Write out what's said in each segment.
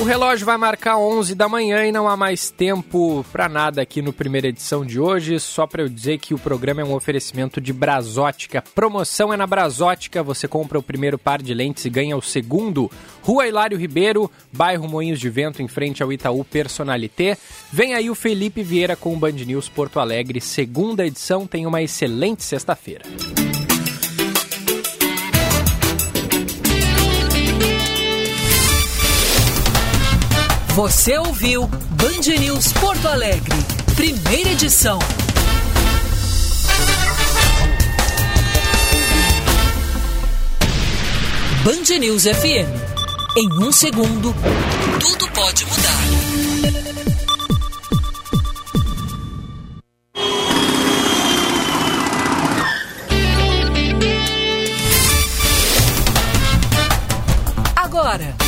O relógio vai marcar 11 da manhã e não há mais tempo para nada aqui no primeira edição de hoje. Só para eu dizer que o programa é um oferecimento de Brasótica. Promoção é na Brasótica. Você compra o primeiro par de lentes e ganha o segundo. Rua Hilário Ribeiro, bairro Moinhos de Vento, em frente ao Itaú Personalité. Vem aí o Felipe Vieira com o Band News Porto Alegre. Segunda edição. Tem uma excelente sexta-feira. Você ouviu Band News Porto Alegre, primeira edição. Band News FM. Em um segundo, tudo pode mudar. Agora,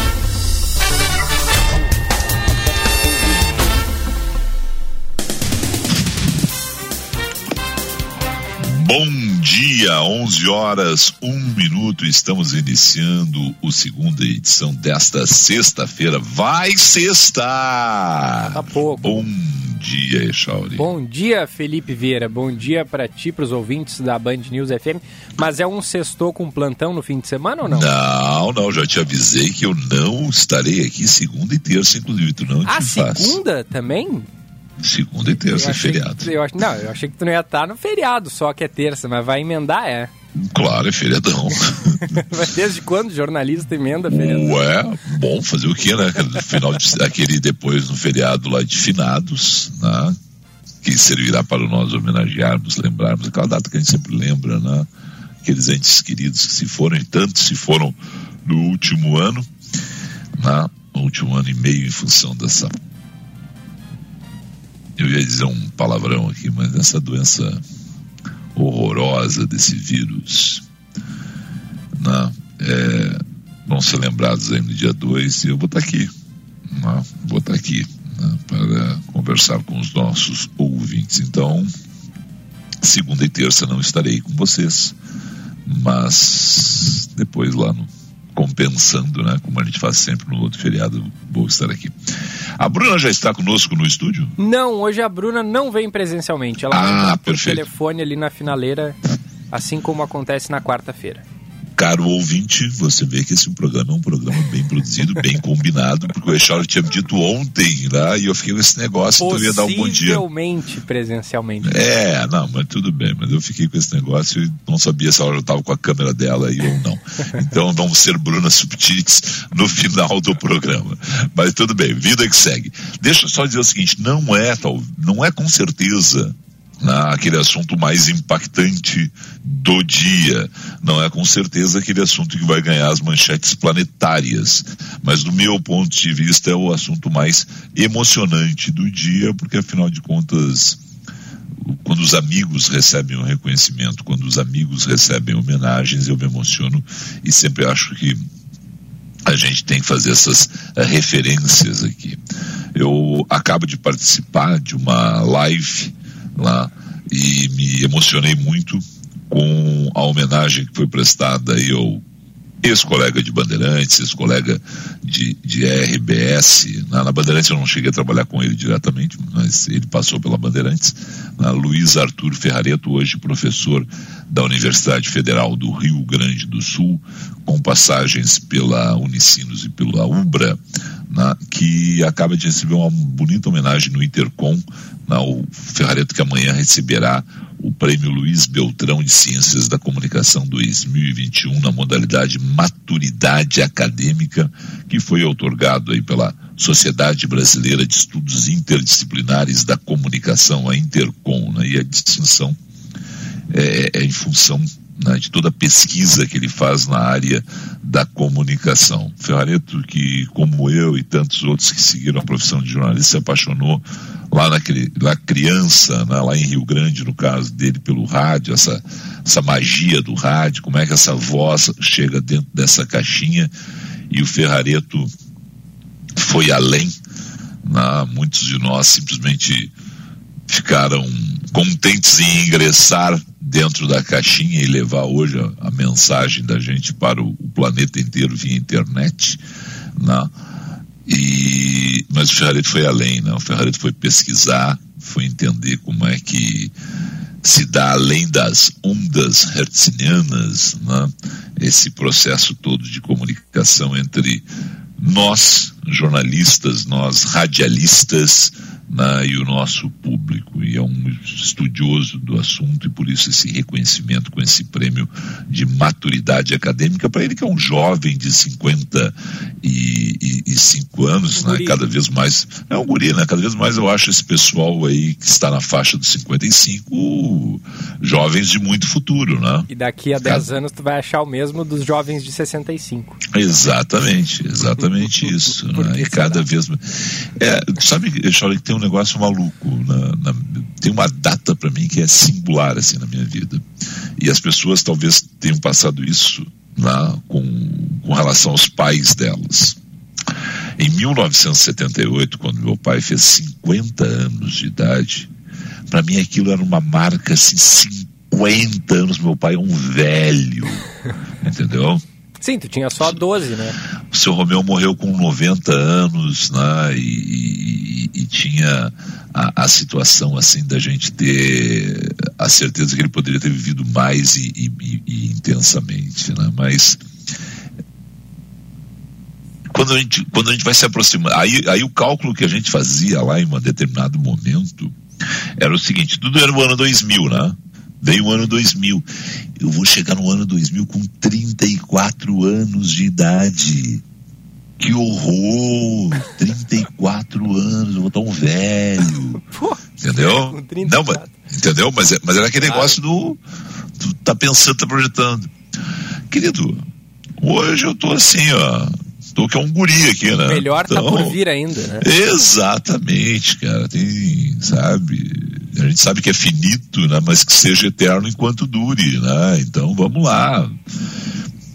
Bom dia, 11 horas, 1 minuto. Estamos iniciando a segunda edição desta sexta-feira. Vai sexta! Tá pouco. Bom dia, Echauri. Bom dia, Felipe Vieira. Bom dia para ti, para os ouvintes da Band News FM. Mas é um sextou com plantão no fim de semana ou não? Não, não, já te avisei que eu não estarei aqui segunda e terça, inclusive. Tu não Ah, te faz. segunda também? Segunda e terça é achei feriado. Que, eu não, eu achei que tu não ia estar no feriado, só que é terça, mas vai emendar, é. Claro, é feriadão. Mas desde quando jornalista emenda feriado? Ué, bom, fazer o quê, né? Aquele Final de, aquele depois no feriado lá de finados, né? Que servirá para nós homenagearmos, lembrarmos aquela data que a gente sempre lembra, né? Aqueles entes queridos que se foram, e tantos se foram no último ano, né? No último ano e meio em função dessa. Eu ia dizer um palavrão aqui, mas essa doença horrorosa desse vírus né, é, vão ser lembrados aí no dia 2 e eu vou estar aqui, né, vou estar aqui né, para conversar com os nossos ouvintes. Então, segunda e terça não estarei com vocês, mas depois lá no compensando, né, como a gente faz sempre no outro feriado, vou estar aqui. A Bruna já está conosco no estúdio? Não, hoje a Bruna não vem presencialmente. Ela Ah, vai por telefone ali na finaleira, assim como acontece na quarta-feira. Caro ouvinte, você vê que esse programa é um programa bem produzido, bem combinado, porque o Echaldo tinha me dito ontem lá e eu fiquei com esse negócio, então eu ia dar um bom dia. Possivelmente presencialmente. É, não, mas tudo bem, mas eu fiquei com esse negócio e não sabia se ela já estava com a câmera dela aí ou não. Então vamos ser Bruna Subtits no final do programa. Mas tudo bem, vida que segue. Deixa eu só dizer o seguinte, não é tal, não é com certeza aquele assunto mais impactante do dia. Não é com certeza aquele assunto que vai ganhar as manchetes planetárias. Mas do meu ponto de vista é o assunto mais emocionante do dia, porque afinal de contas quando os amigos recebem um reconhecimento, quando os amigos recebem homenagens, eu me emociono e sempre acho que a gente tem que fazer essas eh, referências aqui. Eu acabo de participar de uma live lá e me emocionei muito com a homenagem que foi prestada aí ao ex-colega de Bandeirantes, ex-colega de, de RBS. Na, na Bandeirantes eu não cheguei a trabalhar com ele diretamente, mas ele passou pela Bandeirantes. Na Luiz Arthur Ferrareto, hoje professor da Universidade Federal do Rio Grande do Sul, com passagens pela Unicinos e pela Ubra, na, que acaba de receber uma bonita homenagem no Intercom, na, o Ferrareto que amanhã receberá o Prêmio Luiz Beltrão de Ciências da Comunicação 2021 na modalidade Maturidade Acadêmica, que foi otorgado aí pela Sociedade Brasileira de Estudos Interdisciplinares da Comunicação, a Intercom, né? e a distinção é, é em função né, de toda a pesquisa que ele faz na área da comunicação. Ferrareto, que como eu e tantos outros que seguiram a profissão de jornalista, se apaixonou lá lá criança, né, lá em Rio Grande, no caso dele, pelo rádio, essa, essa magia do rádio, como é que essa voz chega dentro dessa caixinha, e o Ferrareto foi além. Né? Muitos de nós simplesmente ficaram contentes em ingressar dentro da caixinha e levar hoje a, a mensagem da gente para o, o, planeta inteiro via internet, né? E, mas o Ferrareto foi além, né? O Ferrareto foi pesquisar, foi entender como é que se dá além das ondas hertzianas, né? esse processo todo de comunicação entre nós, jornalistas, nós, radialistas, né, e o nosso público. E é um estudioso do assunto e por isso esse reconhecimento com esse prêmio de maturidade acadêmica para ele que é um jovem de 55 anos, né, cada vez mais é um guri, né? Cada vez mais eu acho esse pessoal aí que está na faixa dos 55 jovens de muito futuro, né? E daqui a 10 cada... anos tu vai achar o mesmo dos jovens de 65. Exatamente, exatamente isso. Né? E cada vez é, sabe, Charlie, que tem um negócio maluco. Na, na, tem uma data para mim que é singular assim na minha vida. E as pessoas talvez tenham passado isso lá com, com relação aos pais delas. Em 1978, quando meu pai fez 50 anos de idade, para mim aquilo era uma marca assim, 50 anos, meu pai é um velho, entendeu? Sim, tu tinha só 12, né? O seu Romeu morreu com 90 anos, né? E, e, e tinha a, a, situação assim da gente ter a certeza que ele poderia ter vivido mais e, e intensamente, né? Mas quando a gente, quando a gente vai se aproximar, aí, aí o cálculo que a gente fazia lá em um determinado momento era o seguinte: tudo era o ano 2000, né? Veio o ano 2000. Eu vou chegar no ano 2000 com 34 anos de idade. Que horror! 34 anos, eu vou estar um velho. entendeu? Não, mas, entendeu? Mas, é, mas era aquele negócio do. Tu tá pensando, tá projetando. Querido, hoje eu tô assim, ó. Tô que é um guri aqui, né? Melhor então, tá por então, vir ainda, né? Exatamente, cara. Tem, sabe? A gente sabe que é finito, né, mas que seja eterno enquanto dure, né? Então vamos lá.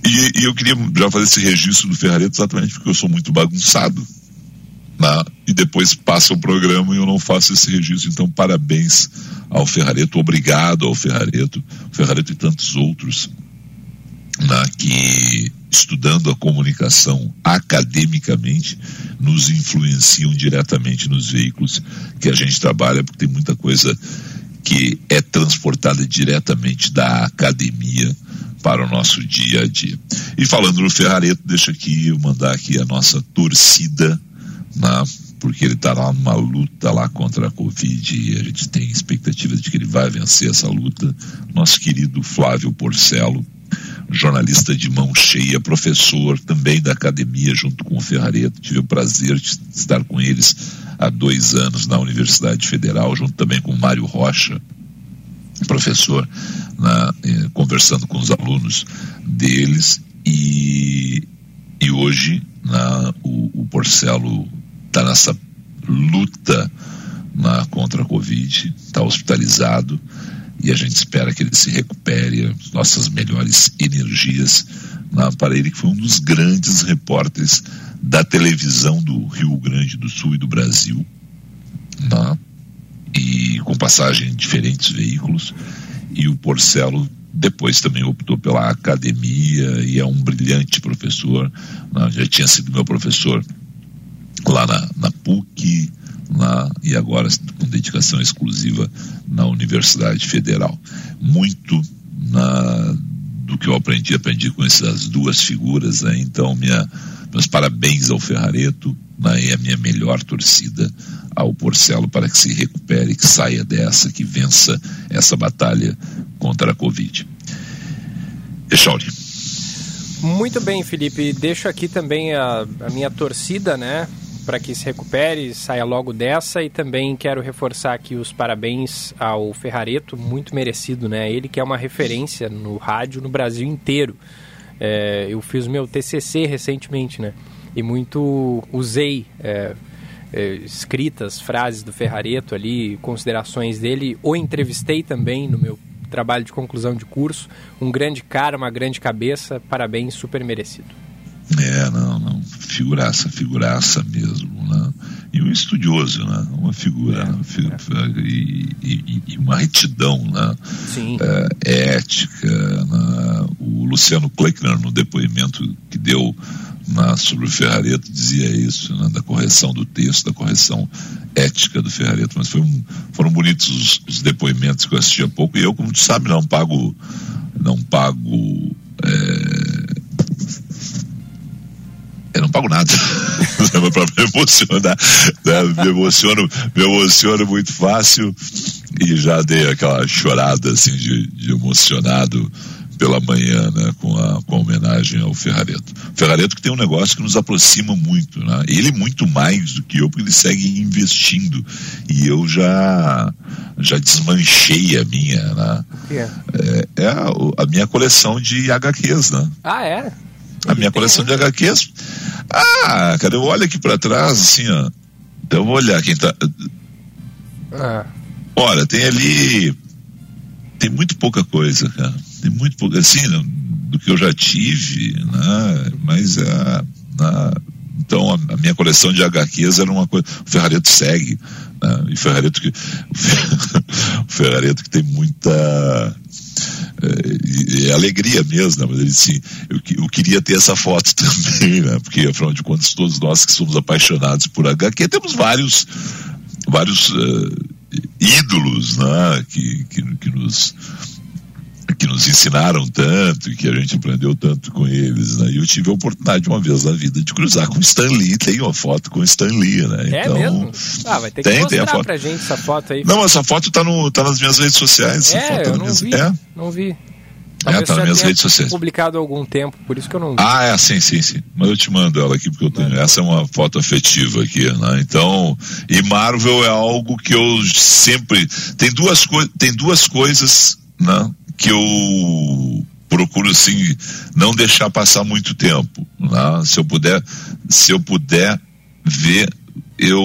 E, e eu queria já fazer esse registro do Ferrareto exatamente porque eu sou muito bagunçado. Né? E depois passa o programa e eu não faço esse registro. Então, parabéns ao Ferrareto, obrigado ao Ferrareto, Ferrareto e tantos outros né, que estudando a comunicação academicamente, nos influenciam diretamente nos veículos que a gente trabalha, porque tem muita coisa que é transportada diretamente da academia para o nosso dia a dia. E falando no Ferrareto, deixa aqui eu mandar aqui a nossa torcida, né, porque ele está lá numa luta lá contra a Covid e a gente tem expectativa de que ele vai vencer essa luta. Nosso querido Flávio Porcelo, jornalista de mão cheia, professor também da academia junto com o Ferrareto. Tive o prazer de estar com eles há dois anos na Universidade Federal, junto também com Mário Rocha, professor, na, eh, conversando com os alunos deles. E, e hoje na, o, o Porcelo está nessa luta na, contra a Covid, está hospitalizado e a gente espera que ele se recupere, nossas melhores energias na, para ele, que foi um dos grandes repórteres da televisão do Rio Grande do Sul e do Brasil, tá? e com passagem em diferentes veículos. E o Porcelo depois também optou pela academia e é um brilhante professor. Né? Já tinha sido meu professor lá na, na PUC, na, e agora com dedicação exclusiva na Universidade Federal. Muito na, do que eu aprendi, aprendi com essas duas figuras. Né? Então, minha, meus parabéns ao Ferrareto né? e a minha melhor torcida ao Porcelo para que se recupere, que saia dessa, que vença essa batalha contra a Covid. Echauri. Muito bem, Felipe. Deixo aqui também a, a minha torcida, né? Para que se recupere, saia logo dessa e também quero reforçar aqui os parabéns ao Ferrareto, muito merecido, né? Ele que é uma referência no rádio no Brasil inteiro. É, eu fiz meu TCC recentemente, né? E muito usei é, é, escritas, frases do Ferrareto ali, considerações dele. O entrevistei também no meu trabalho de conclusão de curso. Um grande cara, uma grande cabeça. Parabéns, super merecido. É, não, não figuraça, figuraça mesmo, né? E um estudioso, né? Uma figura, é, né? é. E, e, e, uma retidão, né? Sim. É, ética, né? O Luciano Kleckner, no depoimento que deu na, sobre o Ferrareto, dizia isso, né? Da correção do texto, da correção ética do Ferrareto. Mas um, foram bonitos os, os, depoimentos que eu assisti há pouco. E eu, como tu sabe, não pago, não pago é, eu não pago nada me emocionar. Né? Me, emociono, me emociono muito fácil e já dei aquela chorada assim de, de emocionado pela manhã, né, com a, com a homenagem ao Ferrareto. Ferrareto que tem um negócio que nos aproxima muito, né? Ele muito mais do que eu, porque ele segue investindo. E eu já já desmanchei a minha, né? É, é a, a, minha coleção de HQs, né? Ah, é? A minha coleção de HQs. Ah, cara, eu olho aqui para trás, assim, ó. Então eu vou olhar quem tá. Ah. Olha, tem ali. Tem muito pouca coisa, cara. Tem muito pouca. Assim, do que eu já tive, né? Mas é. Né? Então a, a, minha coleção de HQs era uma coisa. O Ferrareto segue. Né? E Ferrareto que. o Ferrareto que tem muita é, é alegria mesmo, né? mas ele disse, eu, eu, queria ter essa foto também, né? Porque afinal de contas todos nós que somos apaixonados por HQ temos vários vários uh, ídolos, né? Que, que, que nos que nos ensinaram tanto e que a gente aprendeu tanto com eles, né? E eu tive a oportunidade uma vez na vida de cruzar com Stan Lee, tem uma foto com Stan Lee, né? É então, mesmo? Ah, vai ter que tem, mostrar tem a foto. pra gente essa foto aí. Não, essa foto tá, no, tá nas minhas redes sociais. É, foto eu tá não minhas... vi, é. não vi. é, tá nas minhas redes sociais. publicado há algum tempo, por isso que eu não vi. Ah, é, sim, sim, sim. Mas eu te mando ela aqui, porque eu tenho. Essa é uma foto afetiva aqui, né? Então, e Marvel é algo que eu sempre. Tem duas, co... tem duas coisas, né? Que eu procuro assim não deixar passar muito tempo né? se eu puder se eu puder ver eu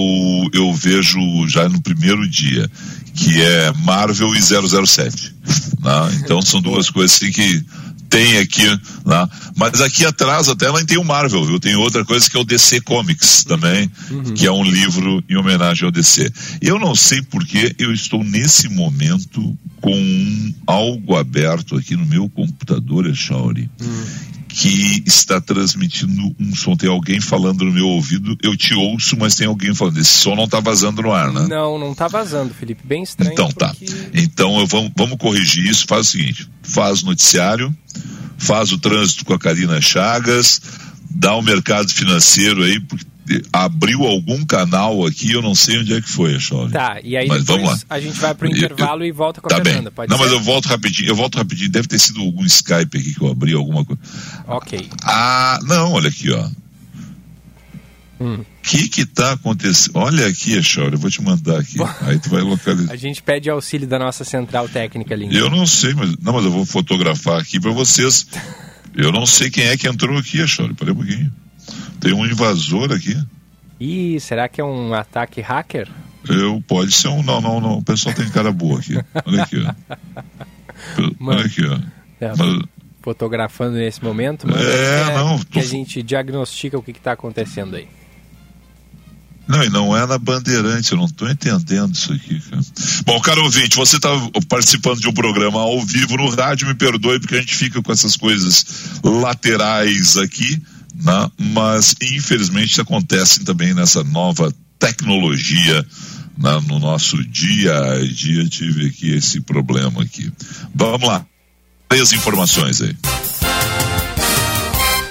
eu vejo já no primeiro dia que é Marvel e 007 né? então são duas coisas assim que tem aqui, né? mas aqui atrás até não tem o Marvel, viu? Tem outra coisa que é o DC Comics também, uhum. que é um livro em homenagem ao DC. Eu não sei porque eu estou nesse momento com um, algo aberto aqui no meu computador, Echauri, uhum. Que está transmitindo um som. Tem alguém falando no meu ouvido, eu te ouço, mas tem alguém falando. Esse som não está vazando no ar, né? Não, não está vazando, Felipe. Bem estranho. Então tá. porque... tá. Então eu, vamos, vamos corrigir isso. Faz o seguinte: faz noticiário faz o trânsito com a Karina Chagas, dá o um mercado financeiro aí, porque abriu algum canal aqui, eu não sei onde é que foi, Chove. Tá, e aí mas vamos lá. a gente vai para o intervalo eu, e volta com tá a Fernanda, bem. Não, ser? mas eu volto rapidinho, eu volto rapidinho, deve ter sido algum Skype aqui que eu abri, alguma coisa. Ok. Ah, não, olha aqui, ó. O hum. que que tá acontecendo? Olha aqui, Echauri, eu vou te mandar aqui. Aí tu vai localizar. A gente pede auxílio da nossa central técnica ali. Eu não sei, mas não, mas eu vou fotografar aqui para vocês. Eu não sei quem é que entrou aqui, Echauri. Peraí um pouquinho. Tem um invasor aqui. Ih, será que é um ataque hacker? Eu, pode ser um. Não, não, não. O pessoal tem cara boa aqui. Olha aqui, ó. Olha aqui, ó. É, mas, fotografando nesse momento, mas é, é não, tô... que a gente diagnostica o que está acontecendo aí. Não, e não é na Bandeirante, eu não estou entendendo isso aqui, cara. Bom, caro ouvinte, você está participando de um programa ao vivo no rádio, me perdoe porque a gente fica com essas coisas laterais aqui, né? mas infelizmente acontecem também nessa nova tecnologia né? no nosso dia a dia. Tive aqui esse problema aqui. Vamos lá, três informações aí.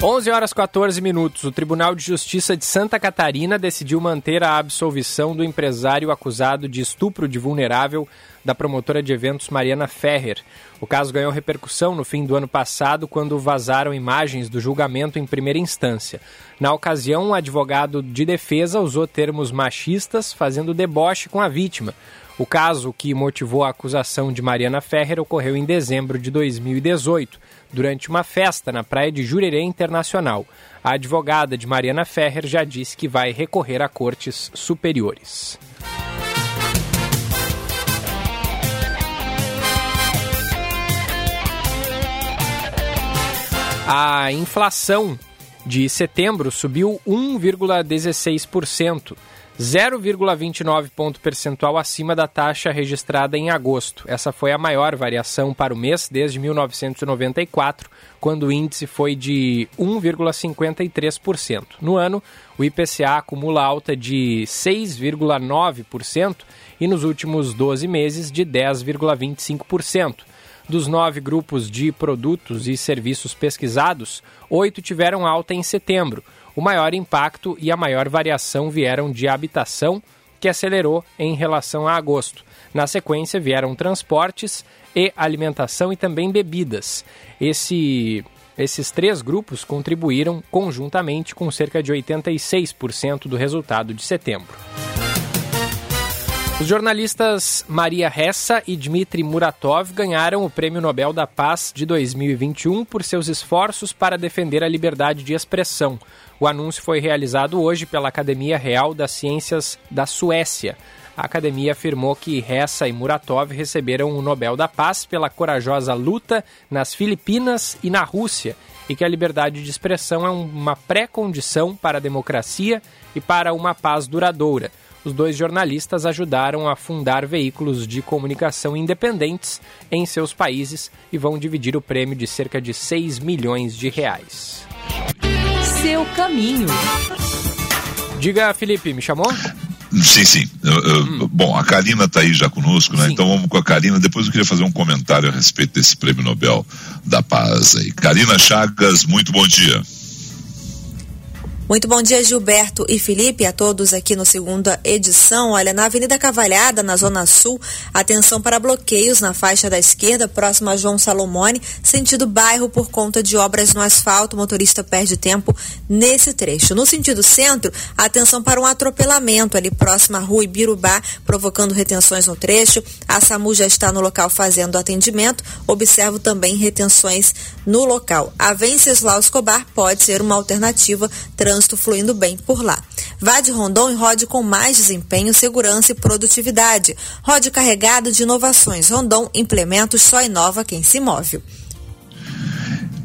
11 horas 14 minutos. O Tribunal de Justiça de Santa Catarina decidiu manter a absolvição do empresário acusado de estupro de vulnerável da promotora de eventos Mariana Ferrer. O caso ganhou repercussão no fim do ano passado, quando vazaram imagens do julgamento em primeira instância. Na ocasião, um advogado de defesa usou termos machistas, fazendo deboche com a vítima. O caso que motivou a acusação de Mariana Ferrer ocorreu em dezembro de 2018 durante uma festa na praia de Jurerê Internacional. A advogada de Mariana Ferrer já disse que vai recorrer a cortes superiores. A inflação de setembro subiu 1,16%. 0,29 ponto percentual acima da taxa registrada em agosto. Essa foi a maior variação para o mês desde 1994, quando o índice foi de 1,53%. No ano, o IPCA acumula alta de 6,9% e nos últimos 12 meses de 10,25%. Dos nove grupos de produtos e serviços pesquisados, oito tiveram alta em setembro o maior impacto e a maior variação vieram de habitação, que acelerou em relação a agosto. Na sequência, vieram transportes e alimentação e também bebidas. Esse, esses três grupos contribuíram conjuntamente com cerca de 86% do resultado de setembro. Os jornalistas Maria Ressa e Dmitry Muratov ganharam o Prêmio Nobel da Paz de 2021 por seus esforços para defender a liberdade de expressão. O anúncio foi realizado hoje pela Academia Real das Ciências da Suécia. A academia afirmou que Ressa e Muratov receberam o Nobel da Paz pela corajosa luta nas Filipinas e na Rússia e que a liberdade de expressão é uma pré-condição para a democracia e para uma paz duradoura. Os dois jornalistas ajudaram a fundar veículos de comunicação independentes em seus países e vão dividir o prêmio de cerca de 6 milhões de reais seu caminho. Diga, Felipe, me chamou? Sim, sim. hum. Bom, a Karina está aí já conosco, né? Sim. Então vamos com a Karina. Depois eu queria fazer um comentário a respeito desse prêmio Nobel da Paz aí. Karina Chagas, muito bom dia. Muito bom dia, Gilberto e Felipe, a todos aqui no segunda edição. Olha, na Avenida Cavalhada, na Zona Sul, atenção para bloqueios na faixa da esquerda, próxima a João Salomone, sentido bairro por conta de obras no asfalto. O motorista perde tempo nesse trecho. No sentido centro, atenção para um atropelamento ali próximo à rua Ibirubá, provocando retenções no trecho. A SAMU já está no local fazendo atendimento. Observo também retenções no local. A Venceslau Escobar pode ser uma alternativa trans trânsito fluindo bem por lá. Vá de Rondon e rode com mais desempenho, segurança e produtividade. Rode carregado de inovações. Rondon, implementos, só inova quem se move.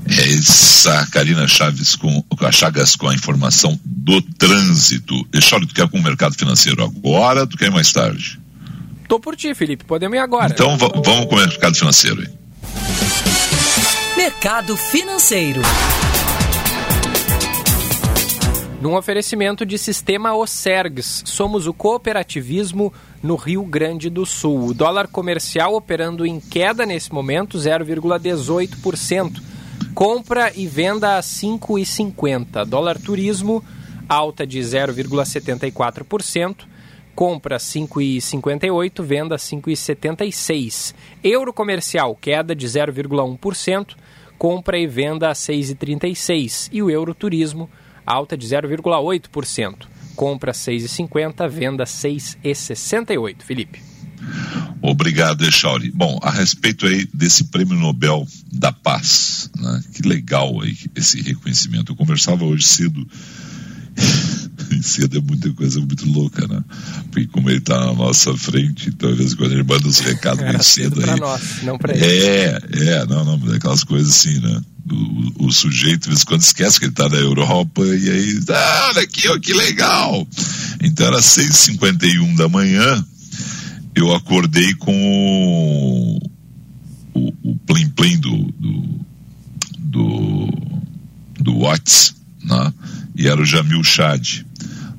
É essa Karina Chaves com a Chagas com a informação do trânsito. Deixa tu quer com o mercado financeiro agora, tu quer mais tarde? Tô por ti, Felipe. Podemos ir agora. Então vamos com o mercado financeiro. Mercado financeiro num oferecimento de sistema Osergs. Somos o cooperativismo no Rio Grande do Sul. O dólar comercial operando em queda nesse momento, 0,18%. Compra e venda a 5,50. Dólar turismo alta de 0,74%. Compra 5,58, venda 5,76. Euro comercial queda de 0,1%, compra e venda a 6,36. E o euro turismo alta de 0,8%. Compra 6,50, venda 6,68. Felipe. Obrigado, Echauri. Bom, a respeito aí desse prêmio Nobel da Paz, né? que legal aí esse reconhecimento. Eu conversava hoje cedo cedo é muita coisa muito louca, né? Porque como ele está na nossa frente, então às vezes quando ele manda os recados muito cedo, cedo aí. Nós, não pra ele. É, é, não, não, aquelas coisas assim, né? O, o sujeito, de vez em quando, esquece que ele está na Europa e aí, ah, olha aqui, ó, que legal! Então era 6h51 da manhã, eu acordei com o, o, plim plim do, do, do, do Whats, né? E era o Jamil Chad.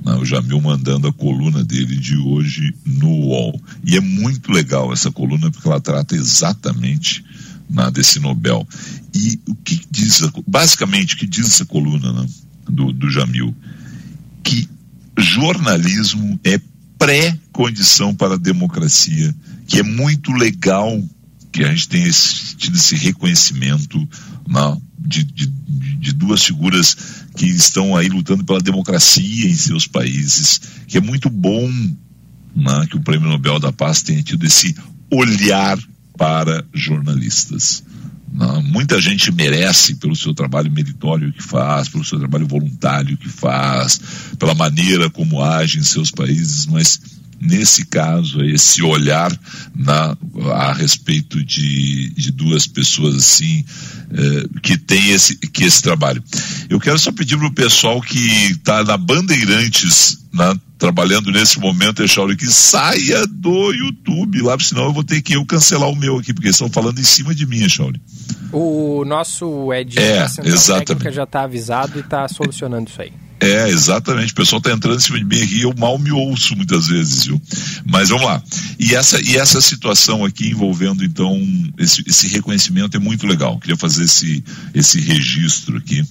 Né? O Jamil mandando a coluna dele de hoje no UOL. E é muito legal essa coluna porque ela trata exatamente né, desse Nobel. E o que diz, basicamente, o que diz essa coluna né, do, do Jamil? Que jornalismo é pré-condição para a democracia, que é muito legal que a gente tenha tido esse reconhecimento né, de, de, de duas figuras que estão aí lutando pela democracia em seus países, que é muito bom né, que o Prêmio Nobel da Paz tenha tido esse olhar para jornalistas. Né? Muita gente merece pelo seu trabalho meritório que faz, pelo seu trabalho voluntário que faz, pela maneira como age em seus países, mas nesse caso, esse olhar na, a respeito de, de duas pessoas assim eh, que tem esse, que esse trabalho. Eu quero só pedir para o pessoal que está na Bandeirantes, na, trabalhando nesse momento, Echauri, que saia do YouTube lá, senão eu vou ter que eu cancelar o meu aqui, porque estão falando em cima de mim, Echauri. O nosso Ed é, exatamente. já está avisado e está solucionando isso aí. É, exatamente. O pessoal está entrando em cima de mim e eu mal me ouço muitas vezes, viu? Mas vamos lá. E essa, e essa situação aqui envolvendo, então, esse, esse reconhecimento é muito legal. Queria fazer esse, esse registro aqui.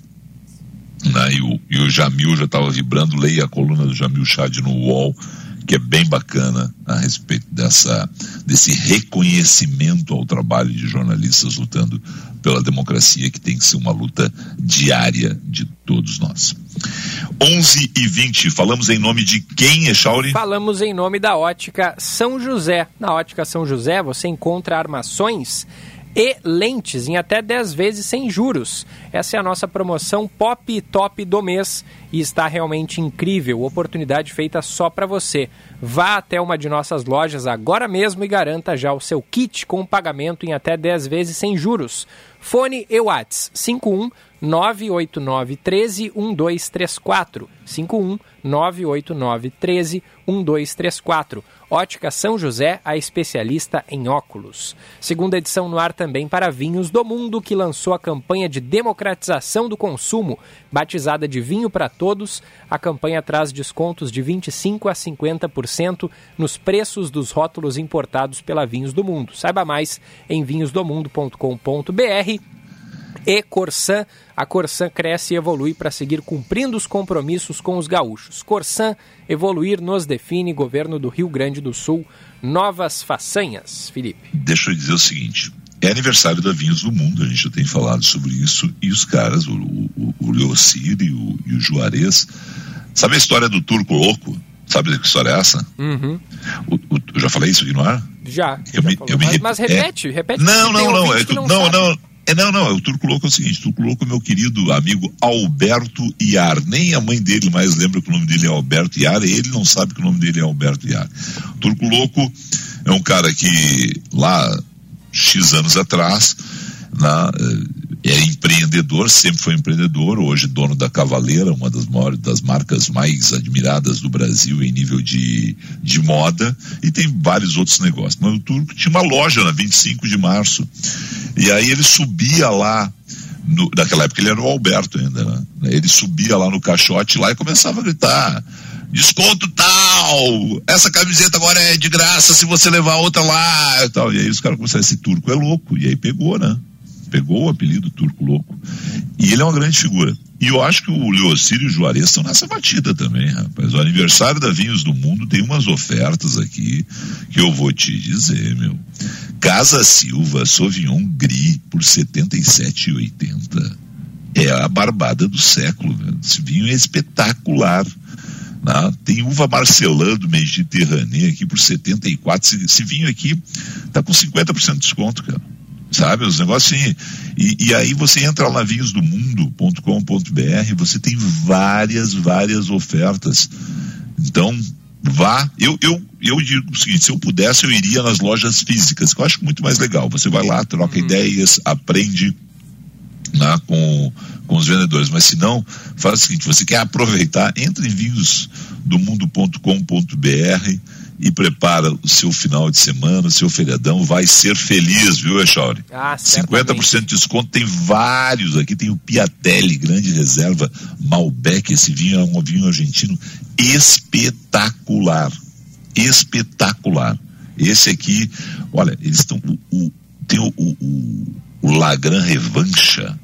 Né? E, o, e o Jamil já estava vibrando. Leia a coluna do Jamil Chad no UOL que é bem bacana a respeito dessa, desse reconhecimento ao trabalho de jornalistas lutando pela democracia, que tem que ser uma luta diária de todos nós. 11 e 20, falamos em nome de quem, Echauri? Falamos em nome da Ótica São José. Na Ótica São José você encontra armações e lentes em até 10 vezes sem juros. Essa é a nossa promoção Pop Top do mês e está realmente incrível. Oportunidade feita só para você. Vá até uma de nossas lojas agora mesmo e garanta já o seu kit com pagamento em até 10 vezes sem juros. Fone e Whats 51 989 13 1234 51 989 13 1234. Ótica São José, a especialista em óculos. Segunda edição no ar também para Vinhos do Mundo, que lançou a campanha de democratização do consumo, batizada de Vinho para Todos. A campanha traz descontos de 25 a 50% nos preços dos rótulos importados pela Vinhos do Mundo. Saiba mais em vinhosdomundo.com.br e Corsan. A Corsan cresce e evolui para seguir cumprindo os compromissos com os gaúchos. Corsan, evoluir nos define, governo do Rio Grande do Sul. Novas façanhas, Felipe. Deixa eu dizer o seguinte. É aniversário da Vinhos do Mundo, a gente já tem falado sobre isso, e os caras, o, o, o Leocir e o, e o Juarez, sabe a história do Turco Louco? Sabe que história é essa? Uhum. O, o, eu já falei isso aqui no ar? Já. Eu já me, eu mas, me, mas, repete, é... repete. Não, não, não, é, não, não, não, é, não, não, o Turco Louco é o seguinte, o Turco Louco é meu querido amigo Alberto Iar, nem a mãe dele mais lembra que o nome dele é Alberto Iar, e ele não sabe que o nome dele é Alberto Iar. O Turco Louco é um cara que lá, X anos atrás, na, eh, é empreendedor, sempre foi empreendedor, hoje dono da Cavaleira, uma das maiores, das marcas mais admiradas do Brasil em nível de, de moda, e tem vários outros negócios. Mas o Turco tinha uma loja na 25 de março, e aí ele subia lá, no, naquela época ele era o Alberto ainda, né? Ele subia lá no caixote lá e começava a gritar: desconto tal, essa camiseta agora é de graça se você levar outra lá e tal. E aí os caras começaram, esse turco é louco. E aí pegou, né? Pegou o apelido Turco Louco. E ele é uma grande figura. E eu acho que o Leocírio e o Juarez estão nessa batida também, rapaz. O aniversário da Vinhos do Mundo tem umas ofertas aqui que eu vou te dizer, meu. Casa Silva Sauvignon Gris por R$ 77,80. É a barbada do século, velho. Esse vinho é espetacular. Né? Tem uva Marcelã do Mediterrâneo aqui por 74. Esse, esse vinho aqui tá com 50% de desconto, cara sabe? Os negócios assim. E, e aí você entra lá vinhosdomundo.com.br, você tem várias, várias ofertas. Então, vá. Eu, eu, eu digo o seguinte: se eu pudesse, eu iria nas lojas físicas, que eu acho muito mais legal. Você vai lá, troca uhum. ideias, aprende né, com, com os vendedores. Mas se não, faz o seguinte: você quer aproveitar, entre em vinhosdomundo.com.br e prepara o seu final de semana, o seu feriadão, vai ser feliz, viu, Echauri? Ah, 50% de desconto, tem vários aqui, tem o Piatelli, grande reserva, Malbec, esse vinho é um vinho argentino espetacular, espetacular. Esse aqui, olha, eles estão, o, o, tem o, o, o Lagran Revancha,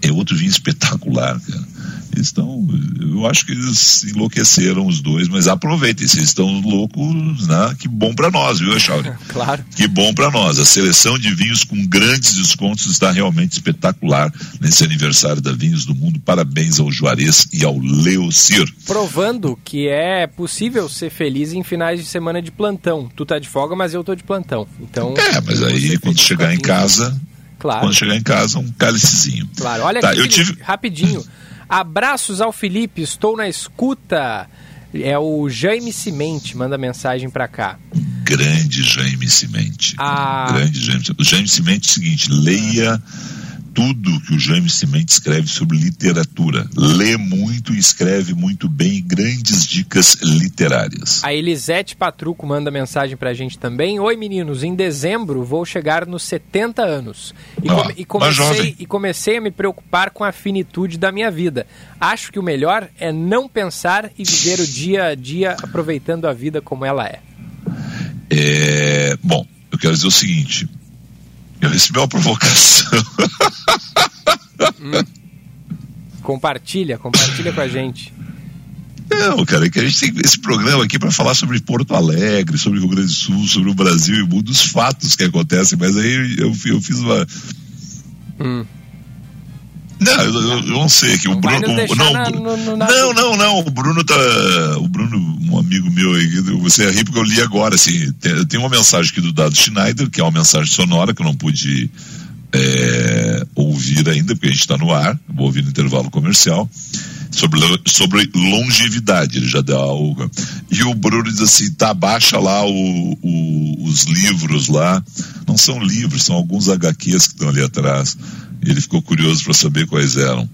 é outro vinho espetacular, cara. Eles estão, eu acho que eles enlouqueceram os dois, mas aproveitem, vocês estão loucos, né? Que bom para nós, viu, Echauri? claro. Que bom para nós. A seleção de vinhos com grandes descontos está realmente espetacular nesse aniversário da Vinhos do Mundo. Parabéns ao Juarez e ao Leocir. Provando que é possível ser feliz em finais de semana de plantão. Tu tá de folga, mas eu tô de plantão. Então. É, mas aí quando chegar em casa. Claro. Quando chegar em casa, um cálicezinho. Claro, olha tá, aqui, eu tive... rapidinho. Abraços ao Felipe, estou na escuta. É o Jaime Cimente, manda mensagem para cá. Grande Jaime Cimente. Ah. Grande Jaime O Jaime Cimente é o seguinte, leia tudo que o Jaime Cimente escreve sobre literatura. Lê muito e escreve muito bem grandes dicas literárias. A Elisete Patruco manda mensagem pra gente também. Oi, meninos, em dezembro vou chegar nos 70 anos. E, come, e, comecei, e comecei a me preocupar com a finitude da minha vida. Acho que o melhor é não pensar e viver o dia a dia aproveitando a vida como ela é. É, bom, eu quero dizer o seguinte: eu recebi uma provocação. Hum. Compartilha, compartilha com a gente. Não, cara, é que a gente tem esse programa aqui para falar sobre Porto Alegre, sobre Rio Grande do Sul, sobre o Brasil e o dos fatos que acontecem, mas aí eu, eu fiz uma. Hum. Não, eu, eu, não sei que o Bruno. O, não, na, no, no, na... não, não, não. O Bruno tá. O Bruno, um amigo meu aí, você é rir porque eu li agora, assim. Tem, tem uma mensagem aqui do Dado Schneider, que é uma mensagem sonora que eu não pude é, ouvir ainda, porque a gente está no ar, vou ouvir no intervalo comercial, sobre, sobre longevidade, ele já deu algo. E o Bruno diz assim: tá, baixa lá o, o, os livros lá. Não são livros, são alguns HQs que estão ali atrás ele ficou curioso para saber quais eram.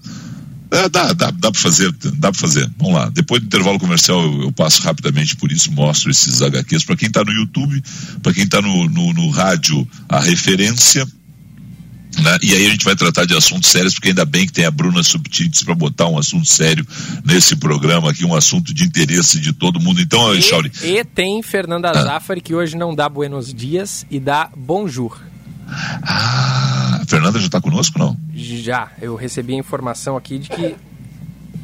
É, dá, dá, dá para fazer, dá para fazer. Vamos lá. Depois do intervalo comercial eu, eu passo rapidamente por isso, mostro esses HQs para quem está no YouTube, para quem está no, no, no, rádio, a referência. Né? E aí a gente vai tratar de assuntos sérios, porque ainda bem que tem a Bruna Subtites para botar um assunto sério nesse programa aqui, um assunto de interesse de todo mundo. Então, e. E tem Fernanda ah. Zaffari, que hoje não dá buenos dias e dá bonjour. Ah, a Fernanda já está conosco, não? Já, eu recebi a informação aqui de que.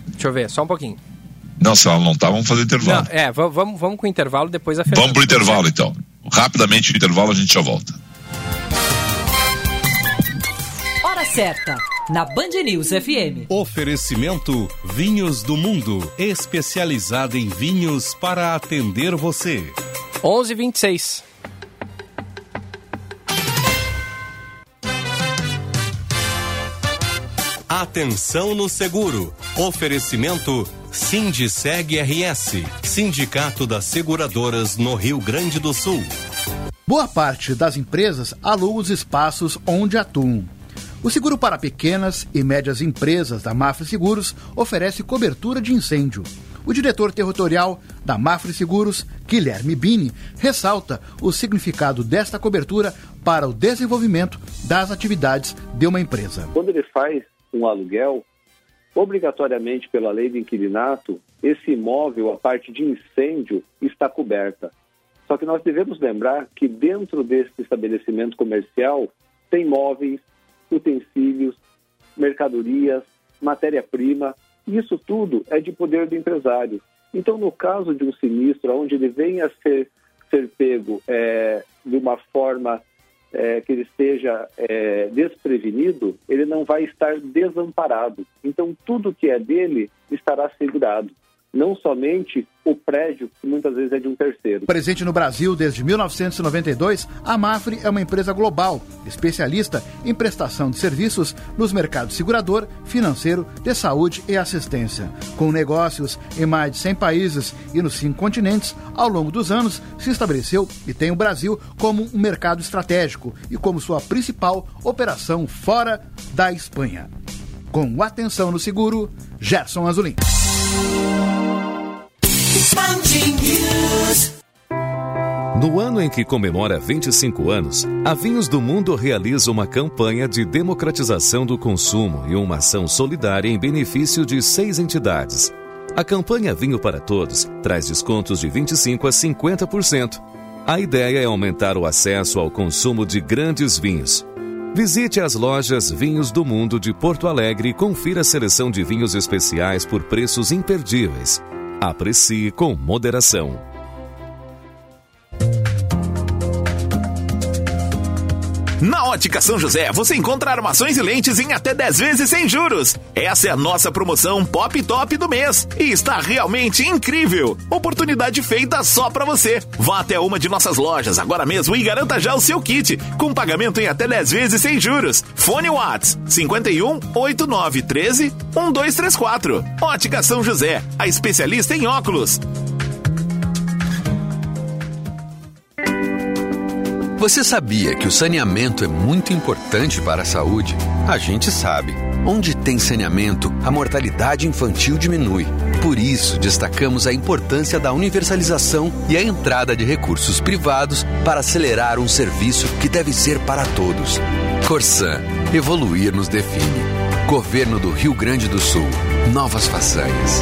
Deixa eu ver, só um pouquinho. Não, se ela não tá, vamos fazer intervalo. Não, é, vamos, vamos com o intervalo, depois a Fernanda. Vamos pro intervalo, então. Rapidamente o intervalo, a gente já volta. Hora certa, na Band News FM. Oferecimento Vinhos do Mundo, especializada em vinhos para atender você. 11:26. Atenção no seguro. Oferecimento Sindiceg RS, Sindicato das Seguradoras no Rio Grande do Sul. Boa parte das empresas aluga os espaços onde atuam. O seguro para pequenas e médias empresas da Mafra Seguros oferece cobertura de incêndio. O diretor territorial da Mafra Seguros, Guilherme Bini, ressalta o significado desta cobertura para o desenvolvimento das atividades de uma empresa. Quando ele faz um aluguel, obrigatoriamente pela lei de inquilinato, esse imóvel, a parte de incêndio, está coberta. Só que nós devemos lembrar que dentro desse estabelecimento comercial tem móveis, utensílios, mercadorias, matéria-prima. Isso tudo é de poder do empresário. Então, no caso de um sinistro onde ele venha a ser, ser pego é, de uma forma é, que ele esteja é, desprevenido, ele não vai estar desamparado. Então, tudo que é dele estará segurado não somente o prédio, que muitas vezes é de um terceiro. Presente no Brasil desde 1992, a Mafre é uma empresa global, especialista em prestação de serviços nos mercados segurador, financeiro, de saúde e assistência. Com negócios em mais de 100 países e nos cinco continentes, ao longo dos anos se estabeleceu e tem o Brasil como um mercado estratégico e como sua principal operação fora da Espanha. Com atenção no seguro, Gerson Azulim. No ano em que comemora 25 anos, a Vinhos do Mundo realiza uma campanha de democratização do consumo e uma ação solidária em benefício de seis entidades. A campanha Vinho para Todos traz descontos de 25% a 50%. A ideia é aumentar o acesso ao consumo de grandes vinhos. Visite as lojas Vinhos do Mundo de Porto Alegre e confira a seleção de vinhos especiais por preços imperdíveis. Aprecie com moderação. Na Ótica São José, você encontra armações e lentes em até 10 vezes sem juros. Essa é a nossa promoção Pop Top do mês e está realmente incrível. Oportunidade feita só para você. Vá até uma de nossas lojas agora mesmo e garanta já o seu kit, com pagamento em até 10 vezes sem juros. Fone Whats 51 8913 1234. Ótica São José, a especialista em óculos. Você sabia que o saneamento é muito importante para a saúde? A gente sabe. Onde tem saneamento, a mortalidade infantil diminui. Por isso, destacamos a importância da universalização e a entrada de recursos privados para acelerar um serviço que deve ser para todos. Corsan, evoluir nos define. Governo do Rio Grande do Sul. Novas façanhas.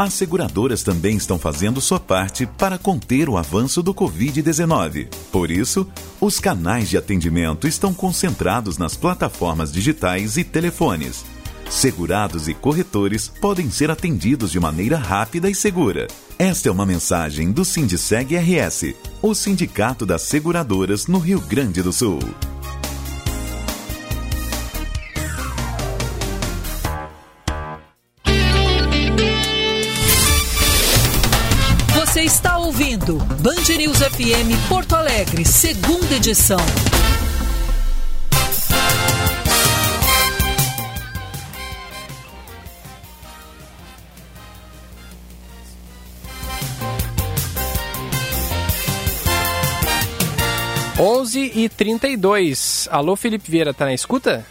As seguradoras também estão fazendo sua parte para conter o avanço do Covid-19. Por isso, os canais de atendimento estão concentrados nas plataformas digitais e telefones. Segurados e corretores podem ser atendidos de maneira rápida e segura. Esta é uma mensagem do Sindiceg RS, o Sindicato das Seguradoras no Rio Grande do Sul. Ouvindo Band News FM Porto Alegre, segunda edição. Onze e trinta. Alô, Felipe Vieira, tá na escuta?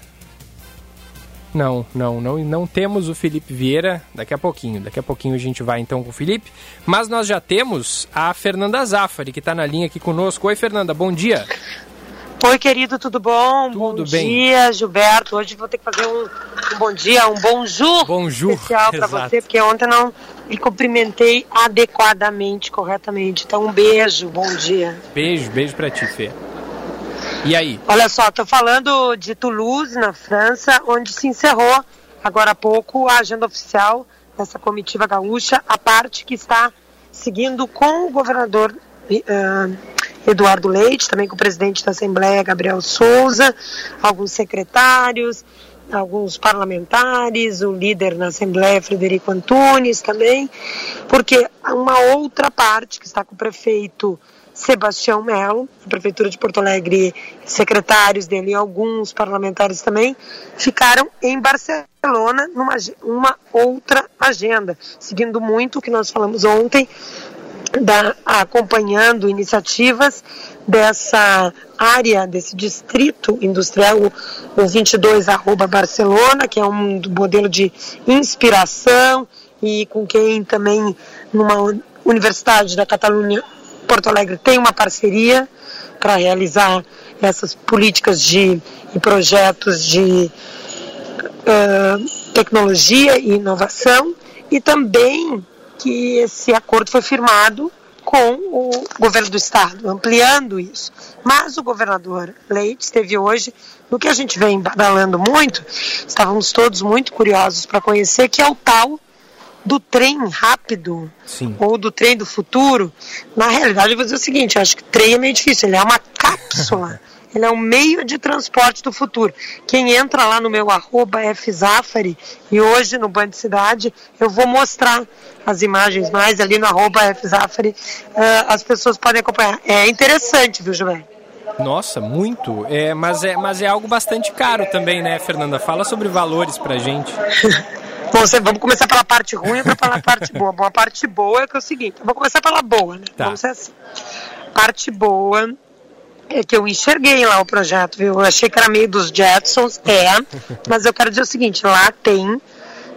Não, não, não, não temos o Felipe Vieira daqui a pouquinho. Daqui a pouquinho a gente vai então com o Felipe. Mas nós já temos a Fernanda Zaffari, que está na linha aqui conosco. Oi, Fernanda, bom dia. Oi, querido, tudo bom? Tudo bom bem. dia, Gilberto. Hoje vou ter que fazer um, um bom dia, um bonjour, bonjour especial para você, porque ontem não me cumprimentei adequadamente, corretamente. Então, um beijo, bom dia. Beijo, beijo para ti, Fê. E aí? Olha só, estou falando de Toulouse, na França, onde se encerrou agora há pouco a agenda oficial dessa comitiva gaúcha, a parte que está seguindo com o governador uh, Eduardo Leite, também com o presidente da Assembleia, Gabriel Souza, alguns secretários, alguns parlamentares, o líder na Assembleia, Frederico Antunes também, porque uma outra parte que está com o prefeito Sebastião Melo, Prefeitura de Porto Alegre, secretários dele e alguns parlamentares também, ficaram em Barcelona numa uma outra agenda, seguindo muito o que nós falamos ontem, da, acompanhando iniciativas dessa área, desse distrito industrial, o 22 arroba Barcelona, que é um modelo de inspiração e com quem também numa universidade da Catalunha Porto Alegre tem uma parceria para realizar essas políticas de e projetos de uh, tecnologia e inovação e também que esse acordo foi firmado com o governo do estado, ampliando isso. Mas o governador Leite esteve hoje no que a gente vem badalando muito, estávamos todos muito curiosos para conhecer, que é o tal do trem rápido Sim. ou do trem do futuro, na realidade eu vou dizer o seguinte, eu acho que trem é meio difícil, ele é uma cápsula Ele é um meio de transporte do futuro. Quem entra lá no meu arroba Fzafari e hoje no Band Cidade, eu vou mostrar as imagens mais ali no arroba Fzafari. Uh, as pessoas podem acompanhar. É interessante, viu, Gilberto? Nossa, muito. É, mas, é, mas é algo bastante caro também, né, Fernanda? Fala sobre valores pra gente. Bom, vamos começar pela parte ruim para pela parte boa. Bom, a parte boa é que é o seguinte, vou começar pela boa, né? Tá. Vamos ser assim. Parte boa é que eu enxerguei lá o projeto, viu? Eu achei que era meio dos Jetsons, é, mas eu quero dizer o seguinte, lá tem,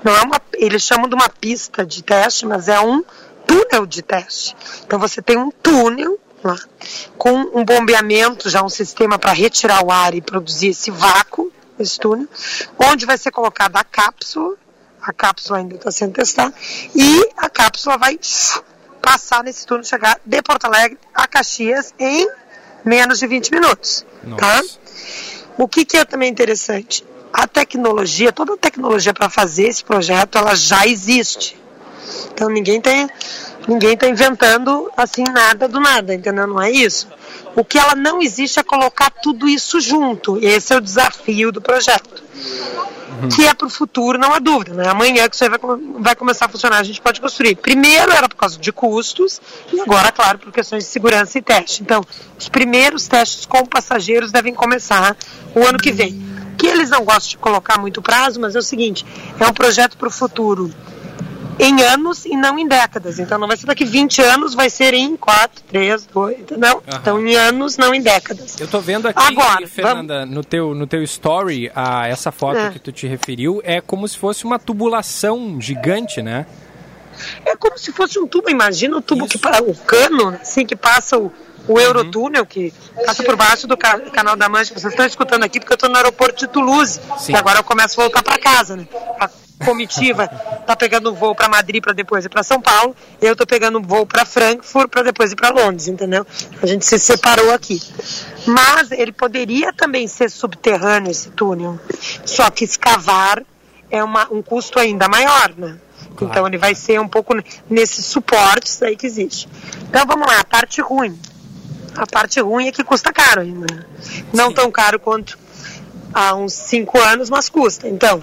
não é uma, eles chamam de uma pista de teste, mas é um túnel de teste. Então você tem um túnel lá, com um bombeamento, já um sistema para retirar o ar e produzir esse vácuo, esse túnel, onde vai ser colocada a cápsula, a cápsula ainda está sendo testada, e a cápsula vai passar nesse túnel, chegar de Porto Alegre a Caxias em menos de 20 minutos. Tá? O que, que é também interessante? A tecnologia, toda a tecnologia para fazer esse projeto, ela já existe. Então ninguém tem, ninguém está inventando assim nada do nada, entendeu? Não é isso. O que ela não existe é colocar tudo isso junto. Esse é o desafio do projeto que é para o futuro, não há dúvida. Né? Amanhã que isso aí vai, vai começar a funcionar, a gente pode construir. Primeiro era por causa de custos, e agora, claro, por questões de segurança e teste. Então, os primeiros testes com passageiros devem começar o ano que vem. Que eles não gostam de colocar muito prazo, mas é o seguinte: é um projeto para o futuro em anos e não em décadas. Então não vai ser daqui 20 anos, vai ser em 4, 3, 2, entendeu? Uhum. Então em anos, não em décadas. Eu tô vendo aqui, Agora, Fernanda, vamos... no, teu, no teu story, a, essa foto é. que tu te referiu é como se fosse uma tubulação gigante, né? É como se fosse um tubo, imagina o tubo Isso. que para o cano, assim que passa o, o Eurotúnel, que passa por baixo do ca Canal da Mancha. Vocês estão escutando aqui porque eu estou no aeroporto de Toulouse. Sim. E agora eu começo a voltar para casa, né? A comitiva está pegando um voo para Madrid para depois ir para São Paulo. Eu estou pegando um voo para Frankfurt para depois ir para Londres, entendeu? A gente se separou aqui. Mas ele poderia também ser subterrâneo esse túnel. Só que escavar é uma, um custo ainda maior, né? Claro. Então ele vai ser um pouco nesses suportes aí que existe. Então vamos lá, a parte ruim. A parte ruim é que custa caro ainda. Não Sim. tão caro quanto há uns cinco anos, mas custa. Então,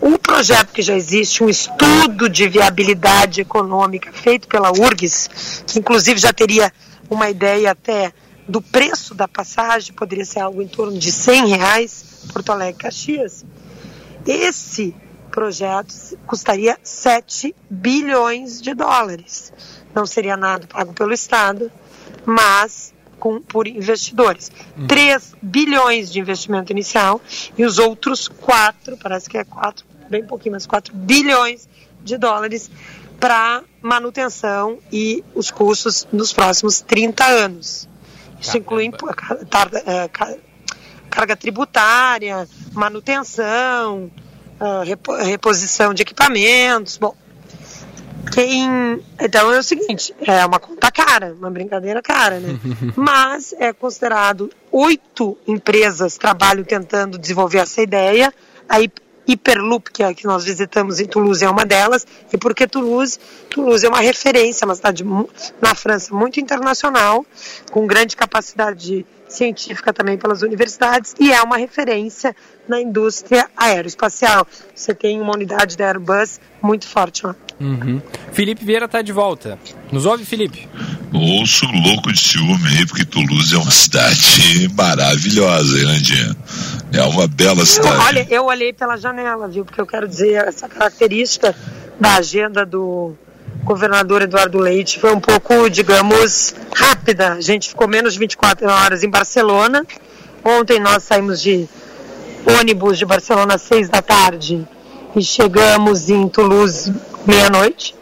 o projeto que já existe, um estudo de viabilidade econômica feito pela URGS, que inclusive já teria uma ideia até do preço da passagem, poderia ser algo em torno de 100 reais, Porto Alegre Caxias. Esse projeto custaria 7 bilhões de dólares. Não seria nada pago pelo Estado, mas com, por investidores. Uhum. 3 bilhões de investimento inicial e os outros 4, parece que é 4, bem pouquinho, mas 4 bilhões de dólares para manutenção e os custos nos próximos 30 anos. Isso Caramba. inclui é, carga tributária, manutenção, reposição de equipamentos. Bom, quem. Então é o seguinte: é uma conta cara, uma brincadeira cara, né? Mas é considerado oito empresas trabalham tentando desenvolver essa ideia. A Hyperloop, que é que nós visitamos em Toulouse, é uma delas. E por que Toulouse? Toulouse é uma referência, uma cidade na França muito internacional, com grande capacidade científica também pelas universidades e é uma referência na indústria aeroespacial. Você tem uma unidade da Airbus muito forte lá. Uhum. Felipe Vieira está de volta. Nos ouve, Felipe? Ouço louco de ciúme aí, porque Toulouse é uma cidade maravilhosa, hein, É uma bela cidade. Eu, olha, eu olhei pela janela, viu? Porque eu quero dizer, essa característica da agenda do governador Eduardo Leite foi um pouco, digamos, rápida. A gente ficou menos de 24 horas em Barcelona. Ontem nós saímos de ônibus de Barcelona às 6 da tarde e chegamos em Toulouse meia-noite.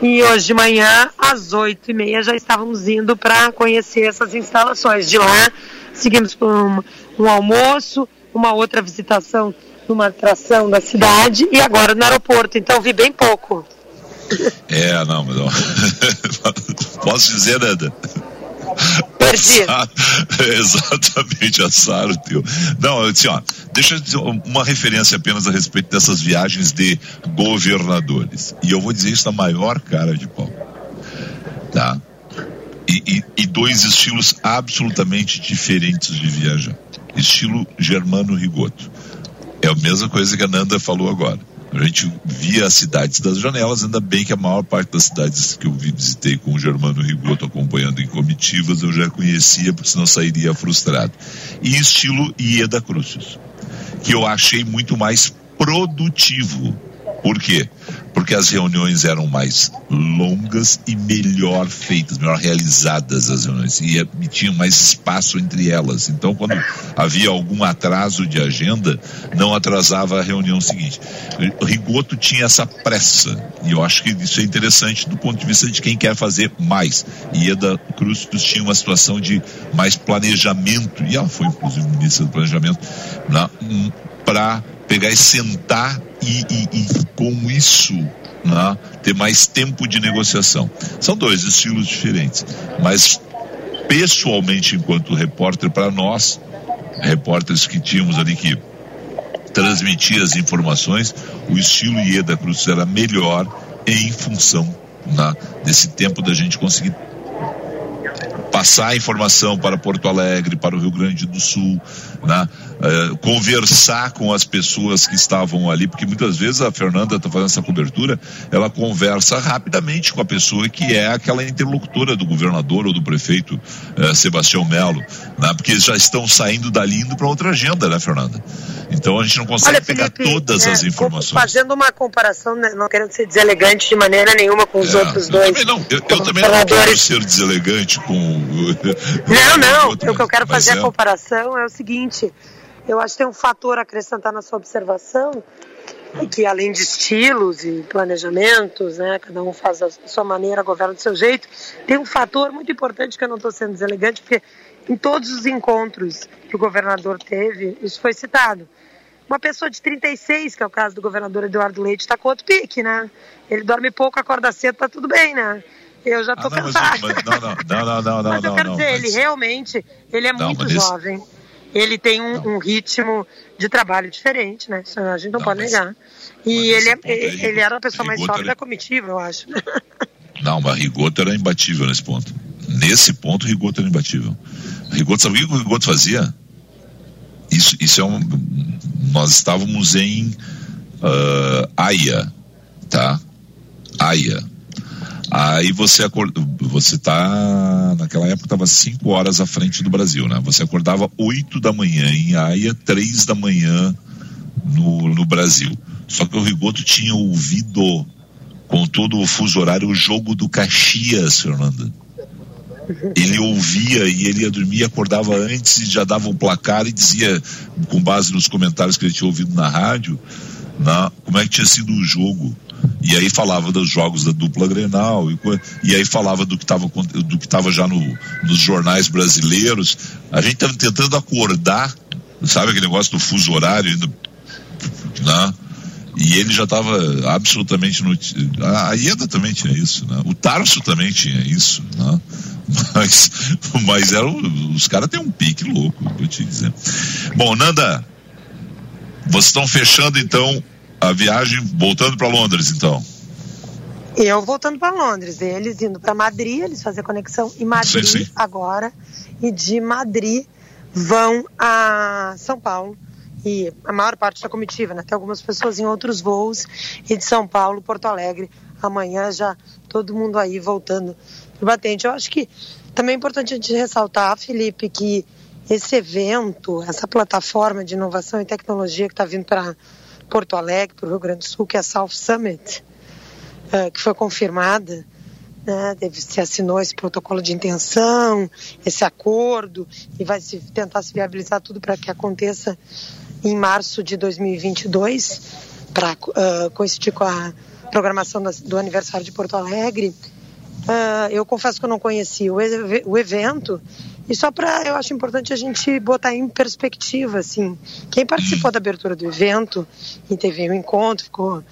E hoje de manhã, às oito e meia, já estávamos indo para conhecer essas instalações. De lá, seguimos por um, um almoço, uma outra visitação numa atração da cidade e agora no aeroporto. Então vi bem pouco. É, não, mas não. posso dizer, Nanda? Perdi. Exatamente, assar o teu. Não, assim, ó, deixa eu dizer uma referência apenas a respeito dessas viagens de governadores. E eu vou dizer isso na maior cara de pau. Tá? E, e, e dois estilos absolutamente diferentes de viajar. Estilo Germano Rigoto. É a mesma coisa que a Nanda falou agora. A gente via as cidades das janelas, ainda bem que a maior parte das cidades que eu visitei com o Germano Rigoto acompanhando em comitivas eu já conhecia, porque senão sairia frustrado. E estilo Ieda Crucius, que eu achei muito mais produtivo. Por quê? porque as reuniões eram mais longas e melhor feitas, melhor realizadas as reuniões, e, e tinham mais espaço entre elas. Então, quando havia algum atraso de agenda, não atrasava a reunião seguinte. O Rigoto tinha essa pressa, e eu acho que isso é interessante do ponto de vista de quem quer fazer mais. E Eda Cruz tinha uma situação de mais planejamento, e ela foi, inclusive, ministra do Planejamento, para pegar e sentar e, e, e com isso né, ter mais tempo de negociação. São dois estilos diferentes, mas pessoalmente, enquanto repórter, para nós, repórteres que tínhamos ali que transmitir as informações, o estilo Ieda Cruz era melhor em função né, desse tempo da gente conseguir passar a informação para Porto Alegre, para o Rio Grande do Sul, né? Uh, conversar com as pessoas que estavam ali, porque muitas vezes a Fernanda está fazendo essa cobertura, ela conversa rapidamente com a pessoa que é aquela interlocutora do governador ou do prefeito uh, Sebastião Melo, né? porque eles já estão saindo dali indo para outra agenda, né, Fernanda? Então a gente não consegue Olha, pegar Felipe, todas é, as informações. Fazendo uma comparação, né, não querendo ser deselegante de maneira nenhuma com os É, outros eu dois. também não, eu, eu também não quero ser deselegante com. Não, não. outro, o que eu quero fazer é. a comparação é o seguinte: eu acho que tem um fator a acrescentar na sua observação, que além de estilos e planejamentos, né, cada um faz a sua maneira, governa do seu jeito, tem um fator muito importante que eu não estou sendo deselegante, porque em todos os encontros que o governador teve, isso foi citado. Uma pessoa de 36, que é o caso do governador Eduardo Leite, está com outro pique, né? Ele dorme pouco, acorda cedo, tá tudo bem, né? Eu já tô Ah, não, mas, cansada. mas- não, não, não, não, não, não, Mas eu quero não, dizer, mas- ele realmente, ele é Não, muito mas jovem. Ele tem um, um ritmo de trabalho diferente, né? Isso a gente não, pode negar. E ele, é, ele era a pessoa mais jovem era- da comitiva, eu acho. Não, mas Rigoto era imbatível nesse ponto. Nesse ponto, Rigoto era imbatível. Rigoto, sabe o que o Rigoto fazia? Isso, isso é um. Nós estávamos em ah, Haia, tá? Haia. Aí você acorda, você tá naquela época estava cinco horas à frente do Brasil, né? Você acordava 8 da manhã em Haia, três da manhã no, no Brasil. Só que o Rigoto tinha ouvido com todo o fuso horário o jogo do Caxias, Fernanda. Ele ouvia e ele ia dormir, acordava antes e já dava o placar e dizia, com base nos comentários que ele tinha ouvido na rádio, na, como é que tinha sido o jogo. E aí falava dos jogos da dupla Grenal, e, e aí falava do que estava do que já no, nos jornais brasileiros. A gente estava tentando acordar, sabe aquele negócio do fuso horário, indo, né? E ele já estava absolutamente no. A Ieda também tinha isso, né? O Tarso também tinha isso, né? Mas, mas era, os caras têm um pique louco, vou te dizer. Bom, Nanda, vocês estão fechando então a viagem, voltando para Londres, então. Eu voltando para Londres, eles indo para Madrid, eles fazem a conexão em Madrid Sim, sim. agora, e de Madrid vão a São Paulo. E a maior parte da comitiva, né? Tem algumas pessoas em outros voos, e de São Paulo, Porto Alegre. Amanhã já todo mundo aí voltando pro batente. Eu acho que também é importante a gente ressaltar, Felipe, que esse evento, essa plataforma de inovação e tecnologia que está vindo para Porto Alegre, para o Rio Grande do Sul, que é a South Summit, eh, que foi confirmada, né, se assinou esse protocolo de intenção, esse acordo, e vai se tentar se viabilizar tudo para que aconteça em março de 2022, para coincidir com a programação das- do aniversário de Porto Alegre. Ah, eu confesso que eu não conhecia o, o evento, e só para, eu acho importante a gente botar em perspectiva, assim, quem participou da abertura do evento e teve um encontro, ficou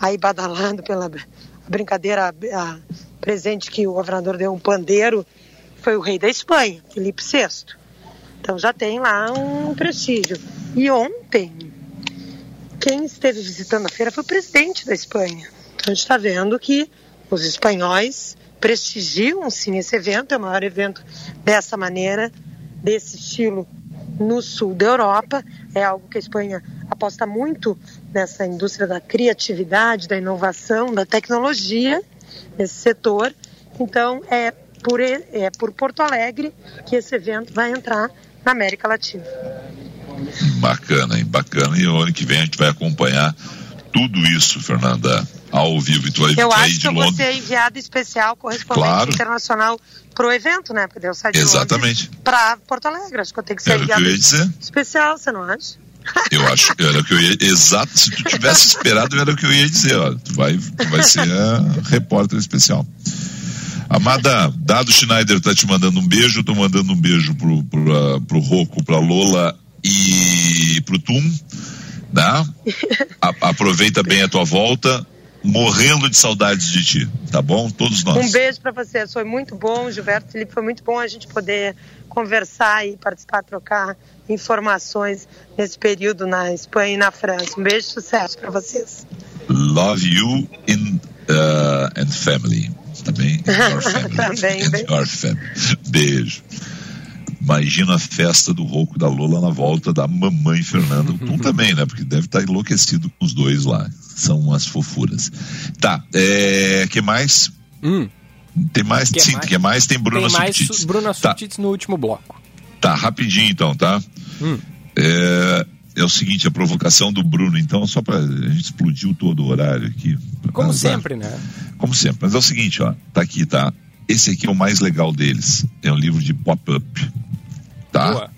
aí badalado pela br- brincadeira a- a presente que o governador deu um pandeiro, foi o rei da Espanha, Felipe VI. Então já tem lá um prestígio. E ontem, quem esteve visitando a feira foi o presidente da Espanha. Então a gente está vendo que os espanhóis prestigiam sim esse evento, é o maior evento dessa maneira, desse estilo no sul da Europa. É algo que a Espanha aposta muito nessa indústria da criatividade, da inovação, da tecnologia, nesse setor. Então, é por, é por Porto Alegre que esse evento vai entrar na América Latina. Bacana, hein? Bacana. E o ano que vem a gente vai acompanhar tudo isso, Fernanda, ao vivo. E tu vai, eu tu acho que eu Londres. vou ser enviada especial correspondente Claro. internacional para o evento, né? Porque eu saio de Exatamente. para Porto Alegre. Acho que eu tenho que ser Era o que eu enviada ia dizer. especial, você não acha? Eu acho que era o que eu ia. Exato, se tu tivesse esperado, era o que eu ia dizer. Ó. Tu, vai, tu vai ser a repórter especial. Amada, Dado Schneider tá te mandando um beijo, eu tô mandando um beijo pro, pro, pro Rocco, pra Lola e pro Tum. Tá? A- aproveita bem a tua volta. Morrendo de saudades de ti, tá bom? Todos nós. Um beijo para vocês. Foi muito bom, Gilberto Felipe. Foi muito bom a gente poder conversar e participar, trocar informações nesse período na Espanha e na França. Um beijo, sucesso para vocês. Love you in, uh, and family. Tá bem? Your family. Também, And beijo. your family. Beijo. Imagina a festa do Rouco da Lola na volta da mamãe Fernanda. O também, né? Porque deve estar enlouquecido com os dois lá. São umas fofuras. Tá, é. que mais? Tem mais? Que Sim, mais? que mais? Tem Bruna Tem mais Subtits. su- Bruna Tá. Subtits no último bloco. Tá, rapidinho então, tá? Hum. É, é o seguinte, a provocação do Bruno, então, só pra. A gente explodiu todo o horário aqui. Como Azar. sempre, né? Como sempre. Mas é o seguinte, ó. Tá aqui, tá? Esse aqui é o mais legal deles. É um livro de pop-up. Tá? Boa.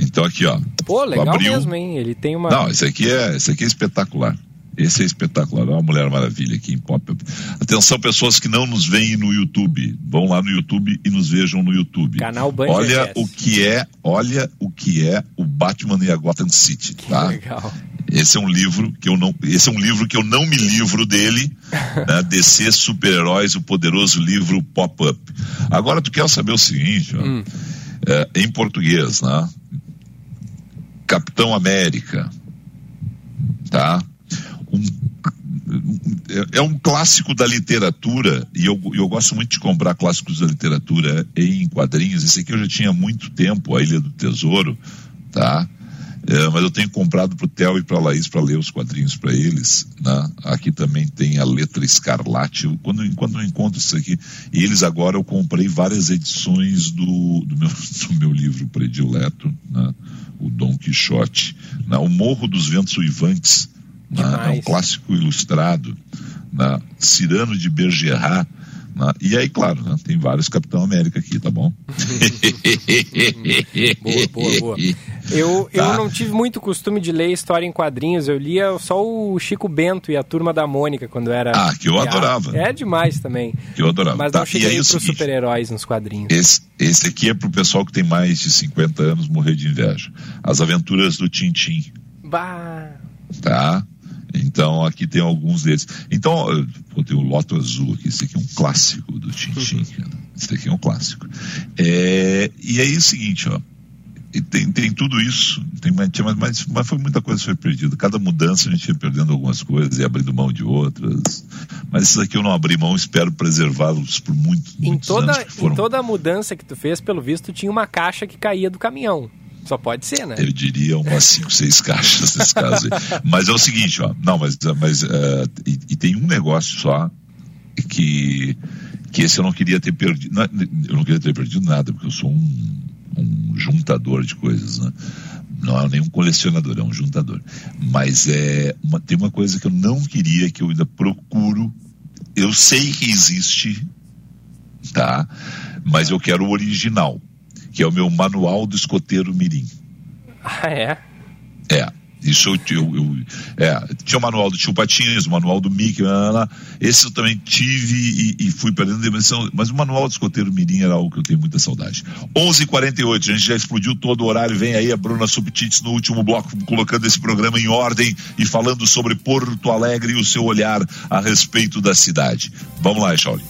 Então aqui, ó. Pô, legal Abriu. mesmo, hein? Ele tem uma. Não, esse aqui é, esse aqui é espetacular. Esse é espetacular, é uma Mulher Maravilha aqui em Pop-Up. Atenção, pessoas que não nos veem no YouTube. Vão lá no YouTube e nos vejam no YouTube. Canal Band Olha o que é, olha o que é o Batman e a Gotham City, tá? Legal. Esse é um livro que eu não, esse é um livro que eu não me livro dele, né? DC Super-Heróis, o poderoso livro Pop-Up. Agora tu quer saber o seguinte, ó, Hum. é, em português, né? Capitão América, tá? Um, é- é um clássico da literatura e eu, eu gosto muito de comprar clássicos da literatura em quadrinhos. Esse aqui eu já tinha há muito tempo, A Ilha do Tesouro, tá? É, mas eu tenho comprado pro Theo e pra Laís para ler os quadrinhos para eles, né? Aqui também tem a letra escarlate. Eu, quando, quando eu encontro isso aqui, e eles agora eu comprei várias edições do, do, meu, do meu livro predileto, né? O Dom Quixote, né? O Morro dos Ventos Uivantes, né? É um clássico ilustrado, né? Cirano de Bergerac, né? E aí, claro, né? tem vários Capitão América aqui, tá bom? Boa, boa, boa. Eu, eu Tá. não tive muito costume de ler história em quadrinhos. Eu lia só o Chico Bento e a Turma da Mônica quando era. Ah, que eu criado. adorava. É demais também. Que eu adorava. Mas Tá, não cheguei aí o pros seguinte, super-heróis nos quadrinhos. Esse, esse aqui é pro pessoal que tem mais de 50 anos morrer de inveja. As aventuras do Tintim, Bah. tá? Então aqui tem alguns deles. Então, eh, pô, tem o Loto Azul aqui, esse aqui é um clássico do Tintim, cara. Esse aqui é um clássico. É, e aí é o seguinte, ó. E tem, tem tudo isso, tem, tinha mais- mas, mas foi muita coisa que foi perdida. Cada mudança a gente ia perdendo algumas coisas e abrindo mão de outras. Mas esses aqui eu não abri mão, espero preservá-los por muito, Em muitos toda, anos foram em toda a mudança que tu fez, pelo visto, tinha uma caixa que caía do caminhão. Só pode ser, né? Eu diria umas 5, 6 caixas nesse caso. aí. Mas é o seguinte, ó. Não, mas, mas eh, e, e tem um negócio só que, que esse eu não queria ter perdido. na- Eu não queria ter perdido nada, porque eu sou um, um juntador de coisas, né? Não é nenhum colecionador, é um juntador. Mas é uma- tem uma coisa que eu não queria, que eu ainda procuro. Eu sei que existe, tá? Mas eu quero o original, que é o meu manual do escoteiro mirim. Ah, é? É. Isso eu, eu, eu- é, tinha o manual do tio Patinhas, o manual do Mickey, lá, esse eu também tive e, e fui perdendo dimensão, mas o manual do escoteiro Mirim era algo que eu tenho muita saudade. 11:48, a gente já explodiu todo o horário, vem aí a Bruna Subtits no último bloco, colocando esse programa em ordem e falando sobre Porto Alegre e o seu olhar a respeito da cidade. Vamos lá, Shaolin.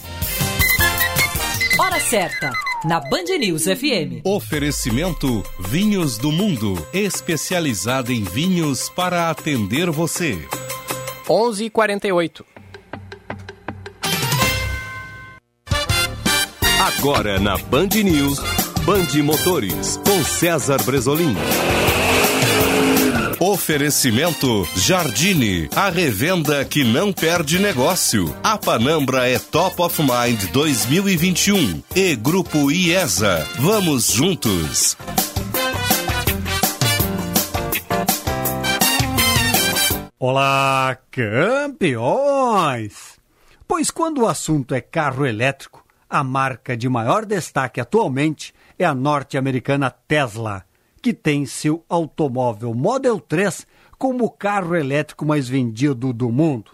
Hora certa, na Band News FM. Oferecimento Vinhos do Mundo, especializada em vinhos para atender você. 11h48. Agora na Band News, Band Motores, com César Bresolim. Oferecimento Jardine, a revenda que não perde negócio. A Panambra é Top of Mind 2021 e Grupo IESA. Vamos juntos. Olá, campeões! Pois quando o assunto é carro elétrico, a marca de maior destaque atualmente é a norte-americana Tesla, que tem seu automóvel Model 3 como o carro elétrico mais vendido do mundo.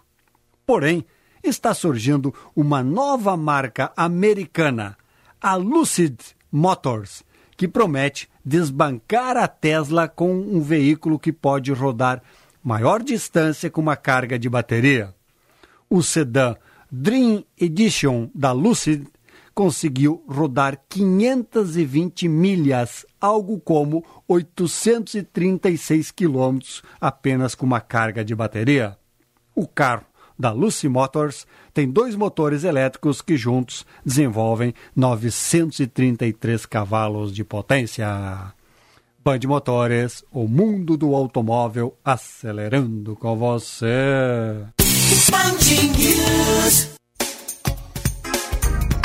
Porém, está surgindo uma nova marca americana, a Lucid Motors, que promete desbancar a Tesla com um veículo que pode rodar maior distância com uma carga de bateria. O sedã Dream Edition da Lucid conseguiu rodar 520 milhas, algo como 836 quilômetros apenas com uma carga de bateria. O carro da Lucy Motors tem dois motores elétricos que juntos desenvolvem 933 cavalos de potência. Band Motores, o mundo do automóvel acelerando com você.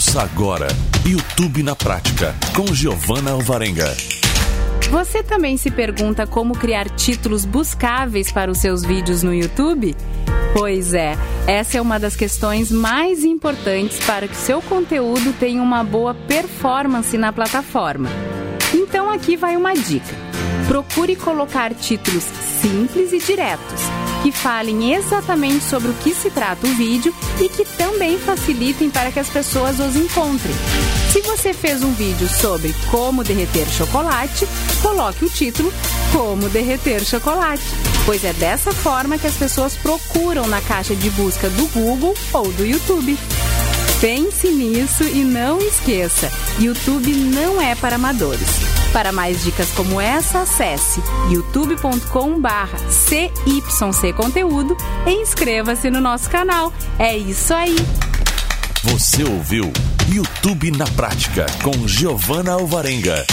Ouça agora YouTube na Prática, com Giovana Alvarenga. Você também se pergunta como criar títulos buscáveis para os seus vídeos no YouTube? Pois é, essa é uma das questões mais importantes para que seu conteúdo tenha uma boa performance na plataforma. Então aqui vai uma dica. Procure colocar títulos simples e diretos, que falem exatamente sobre o que se trata o vídeo e que também facilitem para que as pessoas os encontrem. Se você fez um vídeo sobre como derreter chocolate, coloque o título Como Derreter Chocolate, pois é dessa forma que as pessoas procuram na caixa de busca do Google ou do YouTube. Pense nisso e não esqueça: YouTube não é para amadores. Para mais dicas como essa, acesse youtube.com/cyc conteúdo e inscreva-se no nosso canal. É isso aí. Você ouviu YouTube na Prática com Giovana Alvarenga.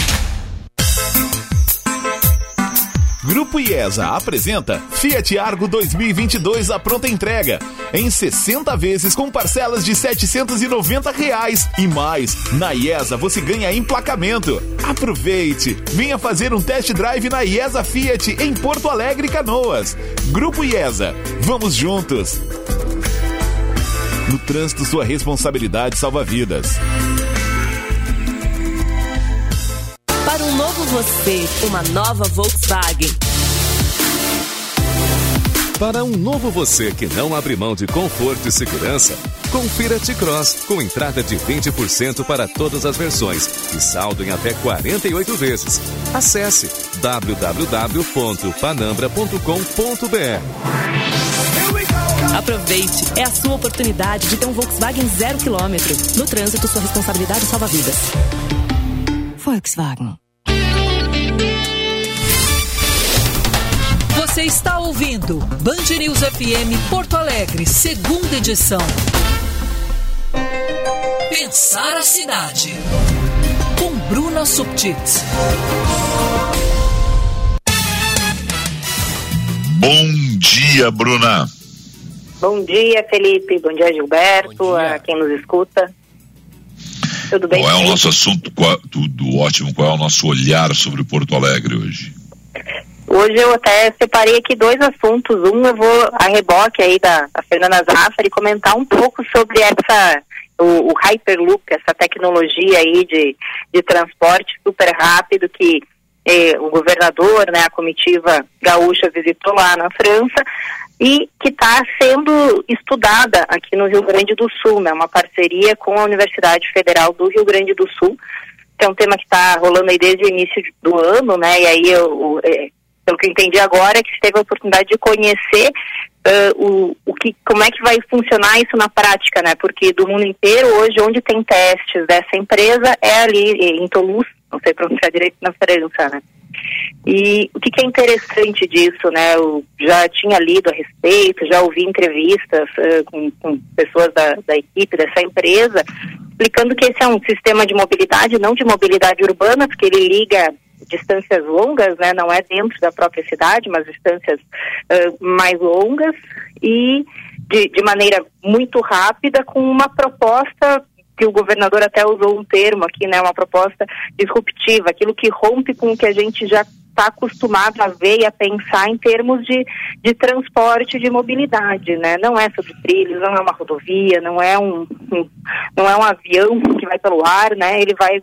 Grupo IESA apresenta Fiat Argo 2022 à pronta entrega. Em 60 vezes com parcelas de 790 reais. E mais, na IESA você ganha emplacamento. Aproveite! Venha fazer um test drive na IESA Fiat em Porto Alegre, Canoas. Grupo IESA, vamos juntos! No trânsito, sua responsabilidade salva vidas. Para um novo você, uma nova Volkswagen. Para um novo você que não abre mão de conforto e segurança, confira T-Cross com entrada de 20% para todas as versões e saldo em até 48 vezes. Acesse www.panambra.com.br. Aproveite, é a sua oportunidade de ter um Volkswagen zero quilômetro. No trânsito, sua responsabilidade salva vidas. Volkswagen. Você está ouvindo Band News FM Porto Alegre, segunda edição. Pensar a cidade. Com Bruna Subtits. Bom dia, Bruna. Bom dia, Felipe. Bom dia, Gilberto, Bom dia. a quem nos escuta. Tudo bem? Qual é o nosso assunto? Qual, tudo ótimo. Qual é o nosso olhar sobre Porto Alegre hoje? Hoje eu até separei aqui dois assuntos. Um eu vou a reboque aí da, da Fernanda Zafari comentar um pouco sobre essa o, o Hyperloop, essa tecnologia aí de, de transporte super rápido que eh, o governador, né, a comitiva gaúcha visitou lá na França e que está sendo estudada aqui no Rio Grande do Sul, né, uma parceria com a Universidade Federal do Rio Grande do Sul, que é um tema que está rolando aí desde o início do ano, né, e aí eu, é, pelo que eu entendi agora, é que teve a oportunidade de conhecer uh, o, o que, como é que vai funcionar isso na prática, né, porque do mundo inteiro, hoje, onde tem testes dessa empresa é ali em Toulouse, não sei pronunciar direito na França, né. E o que, que, é interessante disso, né? Eu já tinha lido a respeito, já ouvi entrevistas uh, com, com, pessoas da, da, equipe dessa empresa, explicando que esse é um sistema de mobilidade, não de mobilidade urbana, porque ele liga distâncias longas, né? Não é dentro da própria cidade, mas distâncias uh, mais longas e de, de maneira muito rápida, com uma proposta que o governador até usou um termo aqui, né, uma proposta disruptiva, aquilo que rompe com o que a gente já está acostumado a ver e a pensar em termos de, de transporte de mobilidade, né? Não é sobre trilhos, não é uma rodovia, não é um, um não é um avião que vai pelo ar, né? Ele vai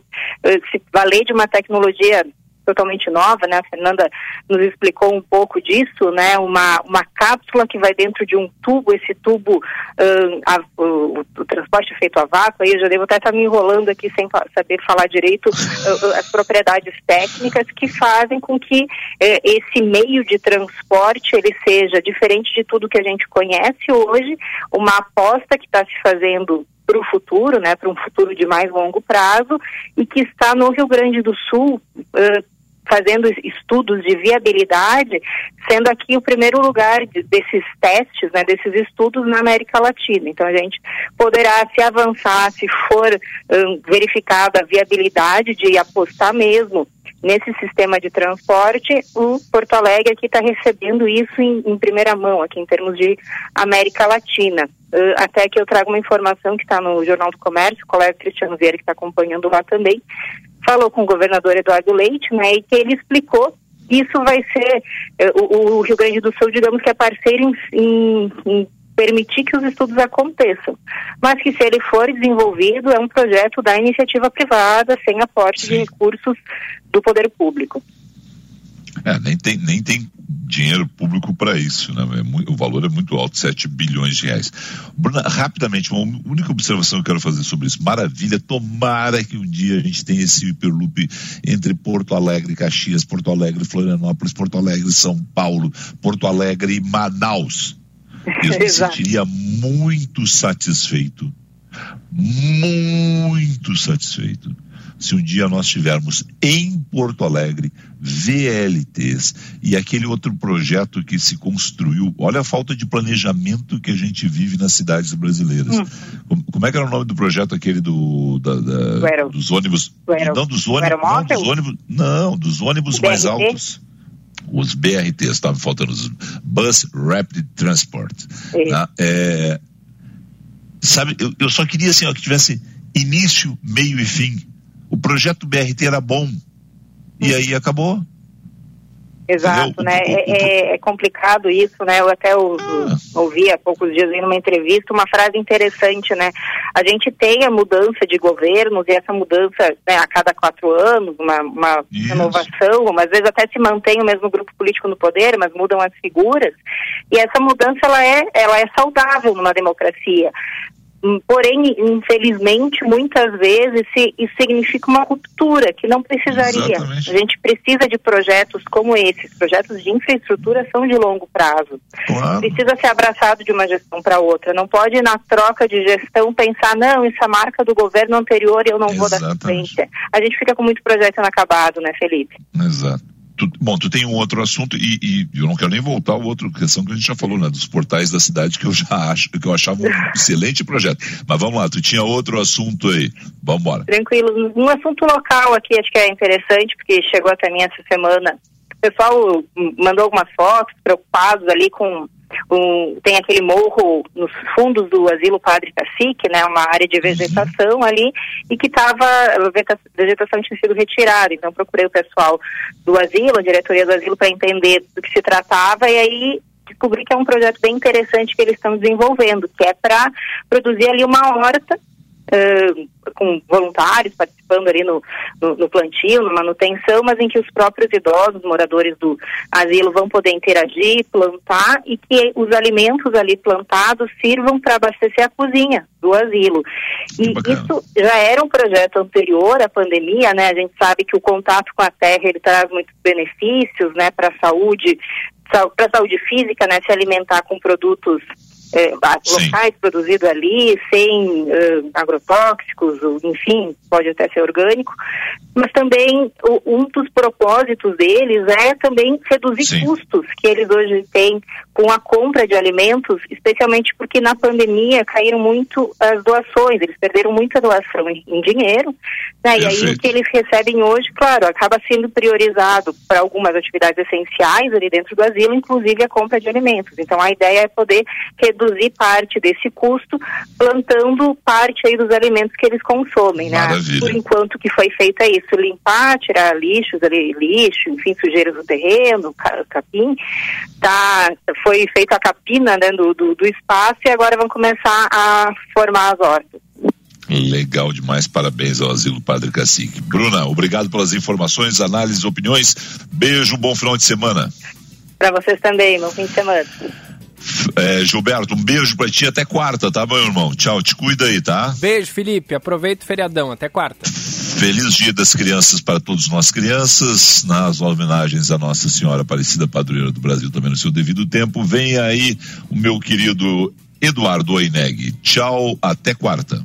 se valer de uma tecnologia totalmente nova, né? A Fernanda nos explicou um pouco disso, né? Uma, uma cápsula que vai dentro de um tubo, esse tubo, a, o, o, transporte é feito a vácuo, aí eu já devo até estar me enrolando aqui sem saber falar direito uh, as propriedades técnicas que fazem com que uh, esse meio de transporte ele seja diferente de tudo que a gente conhece hoje, uma aposta que está se fazendo para o futuro, né, para um futuro de mais longo prazo, e que está no Rio Grande do Sul uh, fazendo estudos de viabilidade, sendo aqui o primeiro lugar de, desses testes, né, desses estudos na América Latina. Então a gente poderá se avançar, se for um, verificada a viabilidade de apostar mesmo nesse sistema de transporte, o Porto Alegre aqui está recebendo isso em, em, primeira mão, aqui em termos de América Latina. Uh, até que eu trago uma informação que está no Jornal do Comércio, o colega Cristiano Vieira que está acompanhando lá também, falou com o governador Eduardo Leite, né, e que ele explicou que isso vai ser, eh, o, o, Rio Grande do Sul, digamos que é parceiro em, em, em permitir que os estudos aconteçam, mas que se ele for desenvolvido é um projeto da iniciativa privada sem aporte de recursos do poder público. É, nem tem, nem tem dinheiro público para isso, né? É muito, o valor é muito alto, 7 bilhões de reais. Bruna, rapidamente, uma única observação que eu quero fazer sobre isso. Maravilha, tomara que um dia a gente tenha esse hiperloop entre Porto Alegre e Caxias, Porto Alegre e Florianópolis, Porto Alegre e São Paulo, Porto Alegre e Manaus. Eu me sentiria muito satisfeito, muito satisfeito se um dia nós tivermos em Porto Alegre VLTs e aquele outro projeto que se construiu, olha a falta de planejamento que a gente vive nas cidades brasileiras. Hum. Como, como, é que era o nome do projeto aquele do, da, da, dos ônibus? Não, dos ônibus, não, dos ônibus, não, dos ônibus mais altos os BRTs, estavam faltando os Bus Rapid Transport. Né? É, sabe, eu, eu, só queria assim, ó, que tivesse início, meio e fim. O projeto BRT era bom. E aí acabou. Exato, né? É, é, é, complicado isso, né? Eu até o, ah. ouvi há poucos dias em uma entrevista uma frase interessante, né? A gente tem a mudança de governos e essa mudança né, a cada quatro anos, uma, uma renovação, às vezes até se mantém o mesmo grupo político no poder, mas mudam as figuras. E essa mudança ela é, ela é saudável numa democracia. Porém, infelizmente, muitas vezes isso significa uma ruptura que não precisaria. Exatamente. A gente precisa de projetos como esses. Projetos de infraestrutura são de longo prazo. Claro. Precisa ser abraçado de uma gestão para outra. Não pode, na troca de gestão, pensar, não, isso é marca do governo anterior e eu não Exatamente. vou dar sequência. A gente fica com muito projeto inacabado, né, Felipe? Exato. Tu, bom, tu tem um outro assunto e, e, eu não quero nem voltar ao outro questão que a gente já falou, né? Dos portais da cidade que eu já acho, que eu achava um excelente projeto. Mas vamos lá, tu tinha outro assunto aí. Vamos embora. Tranquilo. Um assunto local aqui, acho que é interessante, porque chegou até mim essa semana. O pessoal mandou algumas fotos preocupados ali com um, tem aquele morro nos fundos do asilo Padre Cacique, né, uma área de vegetação uhum. ali, e que estava, a vegetação tinha sido retirada, então procurei o pessoal do asilo, a diretoria do asilo, para entender do que se tratava, e aí descobri que é um projeto bem interessante que eles estão desenvolvendo, que é para produzir ali uma horta uh, com voluntários participando ali no, no, no, plantio, na manutenção, mas em que os próprios idosos, moradores do asilo, vão poder interagir, plantar e que os alimentos ali plantados sirvam para abastecer a cozinha do asilo. E isso já era um projeto anterior à pandemia, né? A gente sabe que o contato com a terra ele traz muitos benefícios, né, para a saúde, para a saúde física, né, se alimentar com produtos é, locais produzidos ali, sem uh, agrotóxicos, enfim, pode até ser orgânico, mas também o, um dos propósitos deles é também reduzir Sim. custos que eles hoje têm com a compra de alimentos, especialmente porque na pandemia caíram muito as doações, eles perderam muita doação em, dinheiro, né? e aí o que eles recebem hoje, claro, acaba sendo priorizado para algumas atividades essenciais ali dentro do asilo, inclusive a compra de alimentos. Então a ideia é poder reduzir parte desse custo, plantando parte aí dos alimentos que eles consomem, né? Por enquanto que foi feito é isso, limpar, tirar lixos ali, lixo, enfim, sujeiras do terreno, capim, tá, foi feita a capina né, do, do, do espaço e agora vão começar a formar as hortas. Legal demais, parabéns ao Asilo Padre Cacique. Bruna, obrigado pelas informações, análises, opiniões. Beijo, bom final de semana. Para vocês também, bom fim de semana. É, Gilberto, um beijo pra ti até quarta, tá, meu irmão? Tchau, te cuida aí, tá? Beijo, Felipe. Aproveita o feriadão. Até quarta. Feliz Dia das Crianças para todos nós crianças, nas homenagens à Nossa Senhora Aparecida Padroeira do Brasil também no seu devido tempo. Vem aí o meu querido Eduardo Oineg. Tchau, até quarta.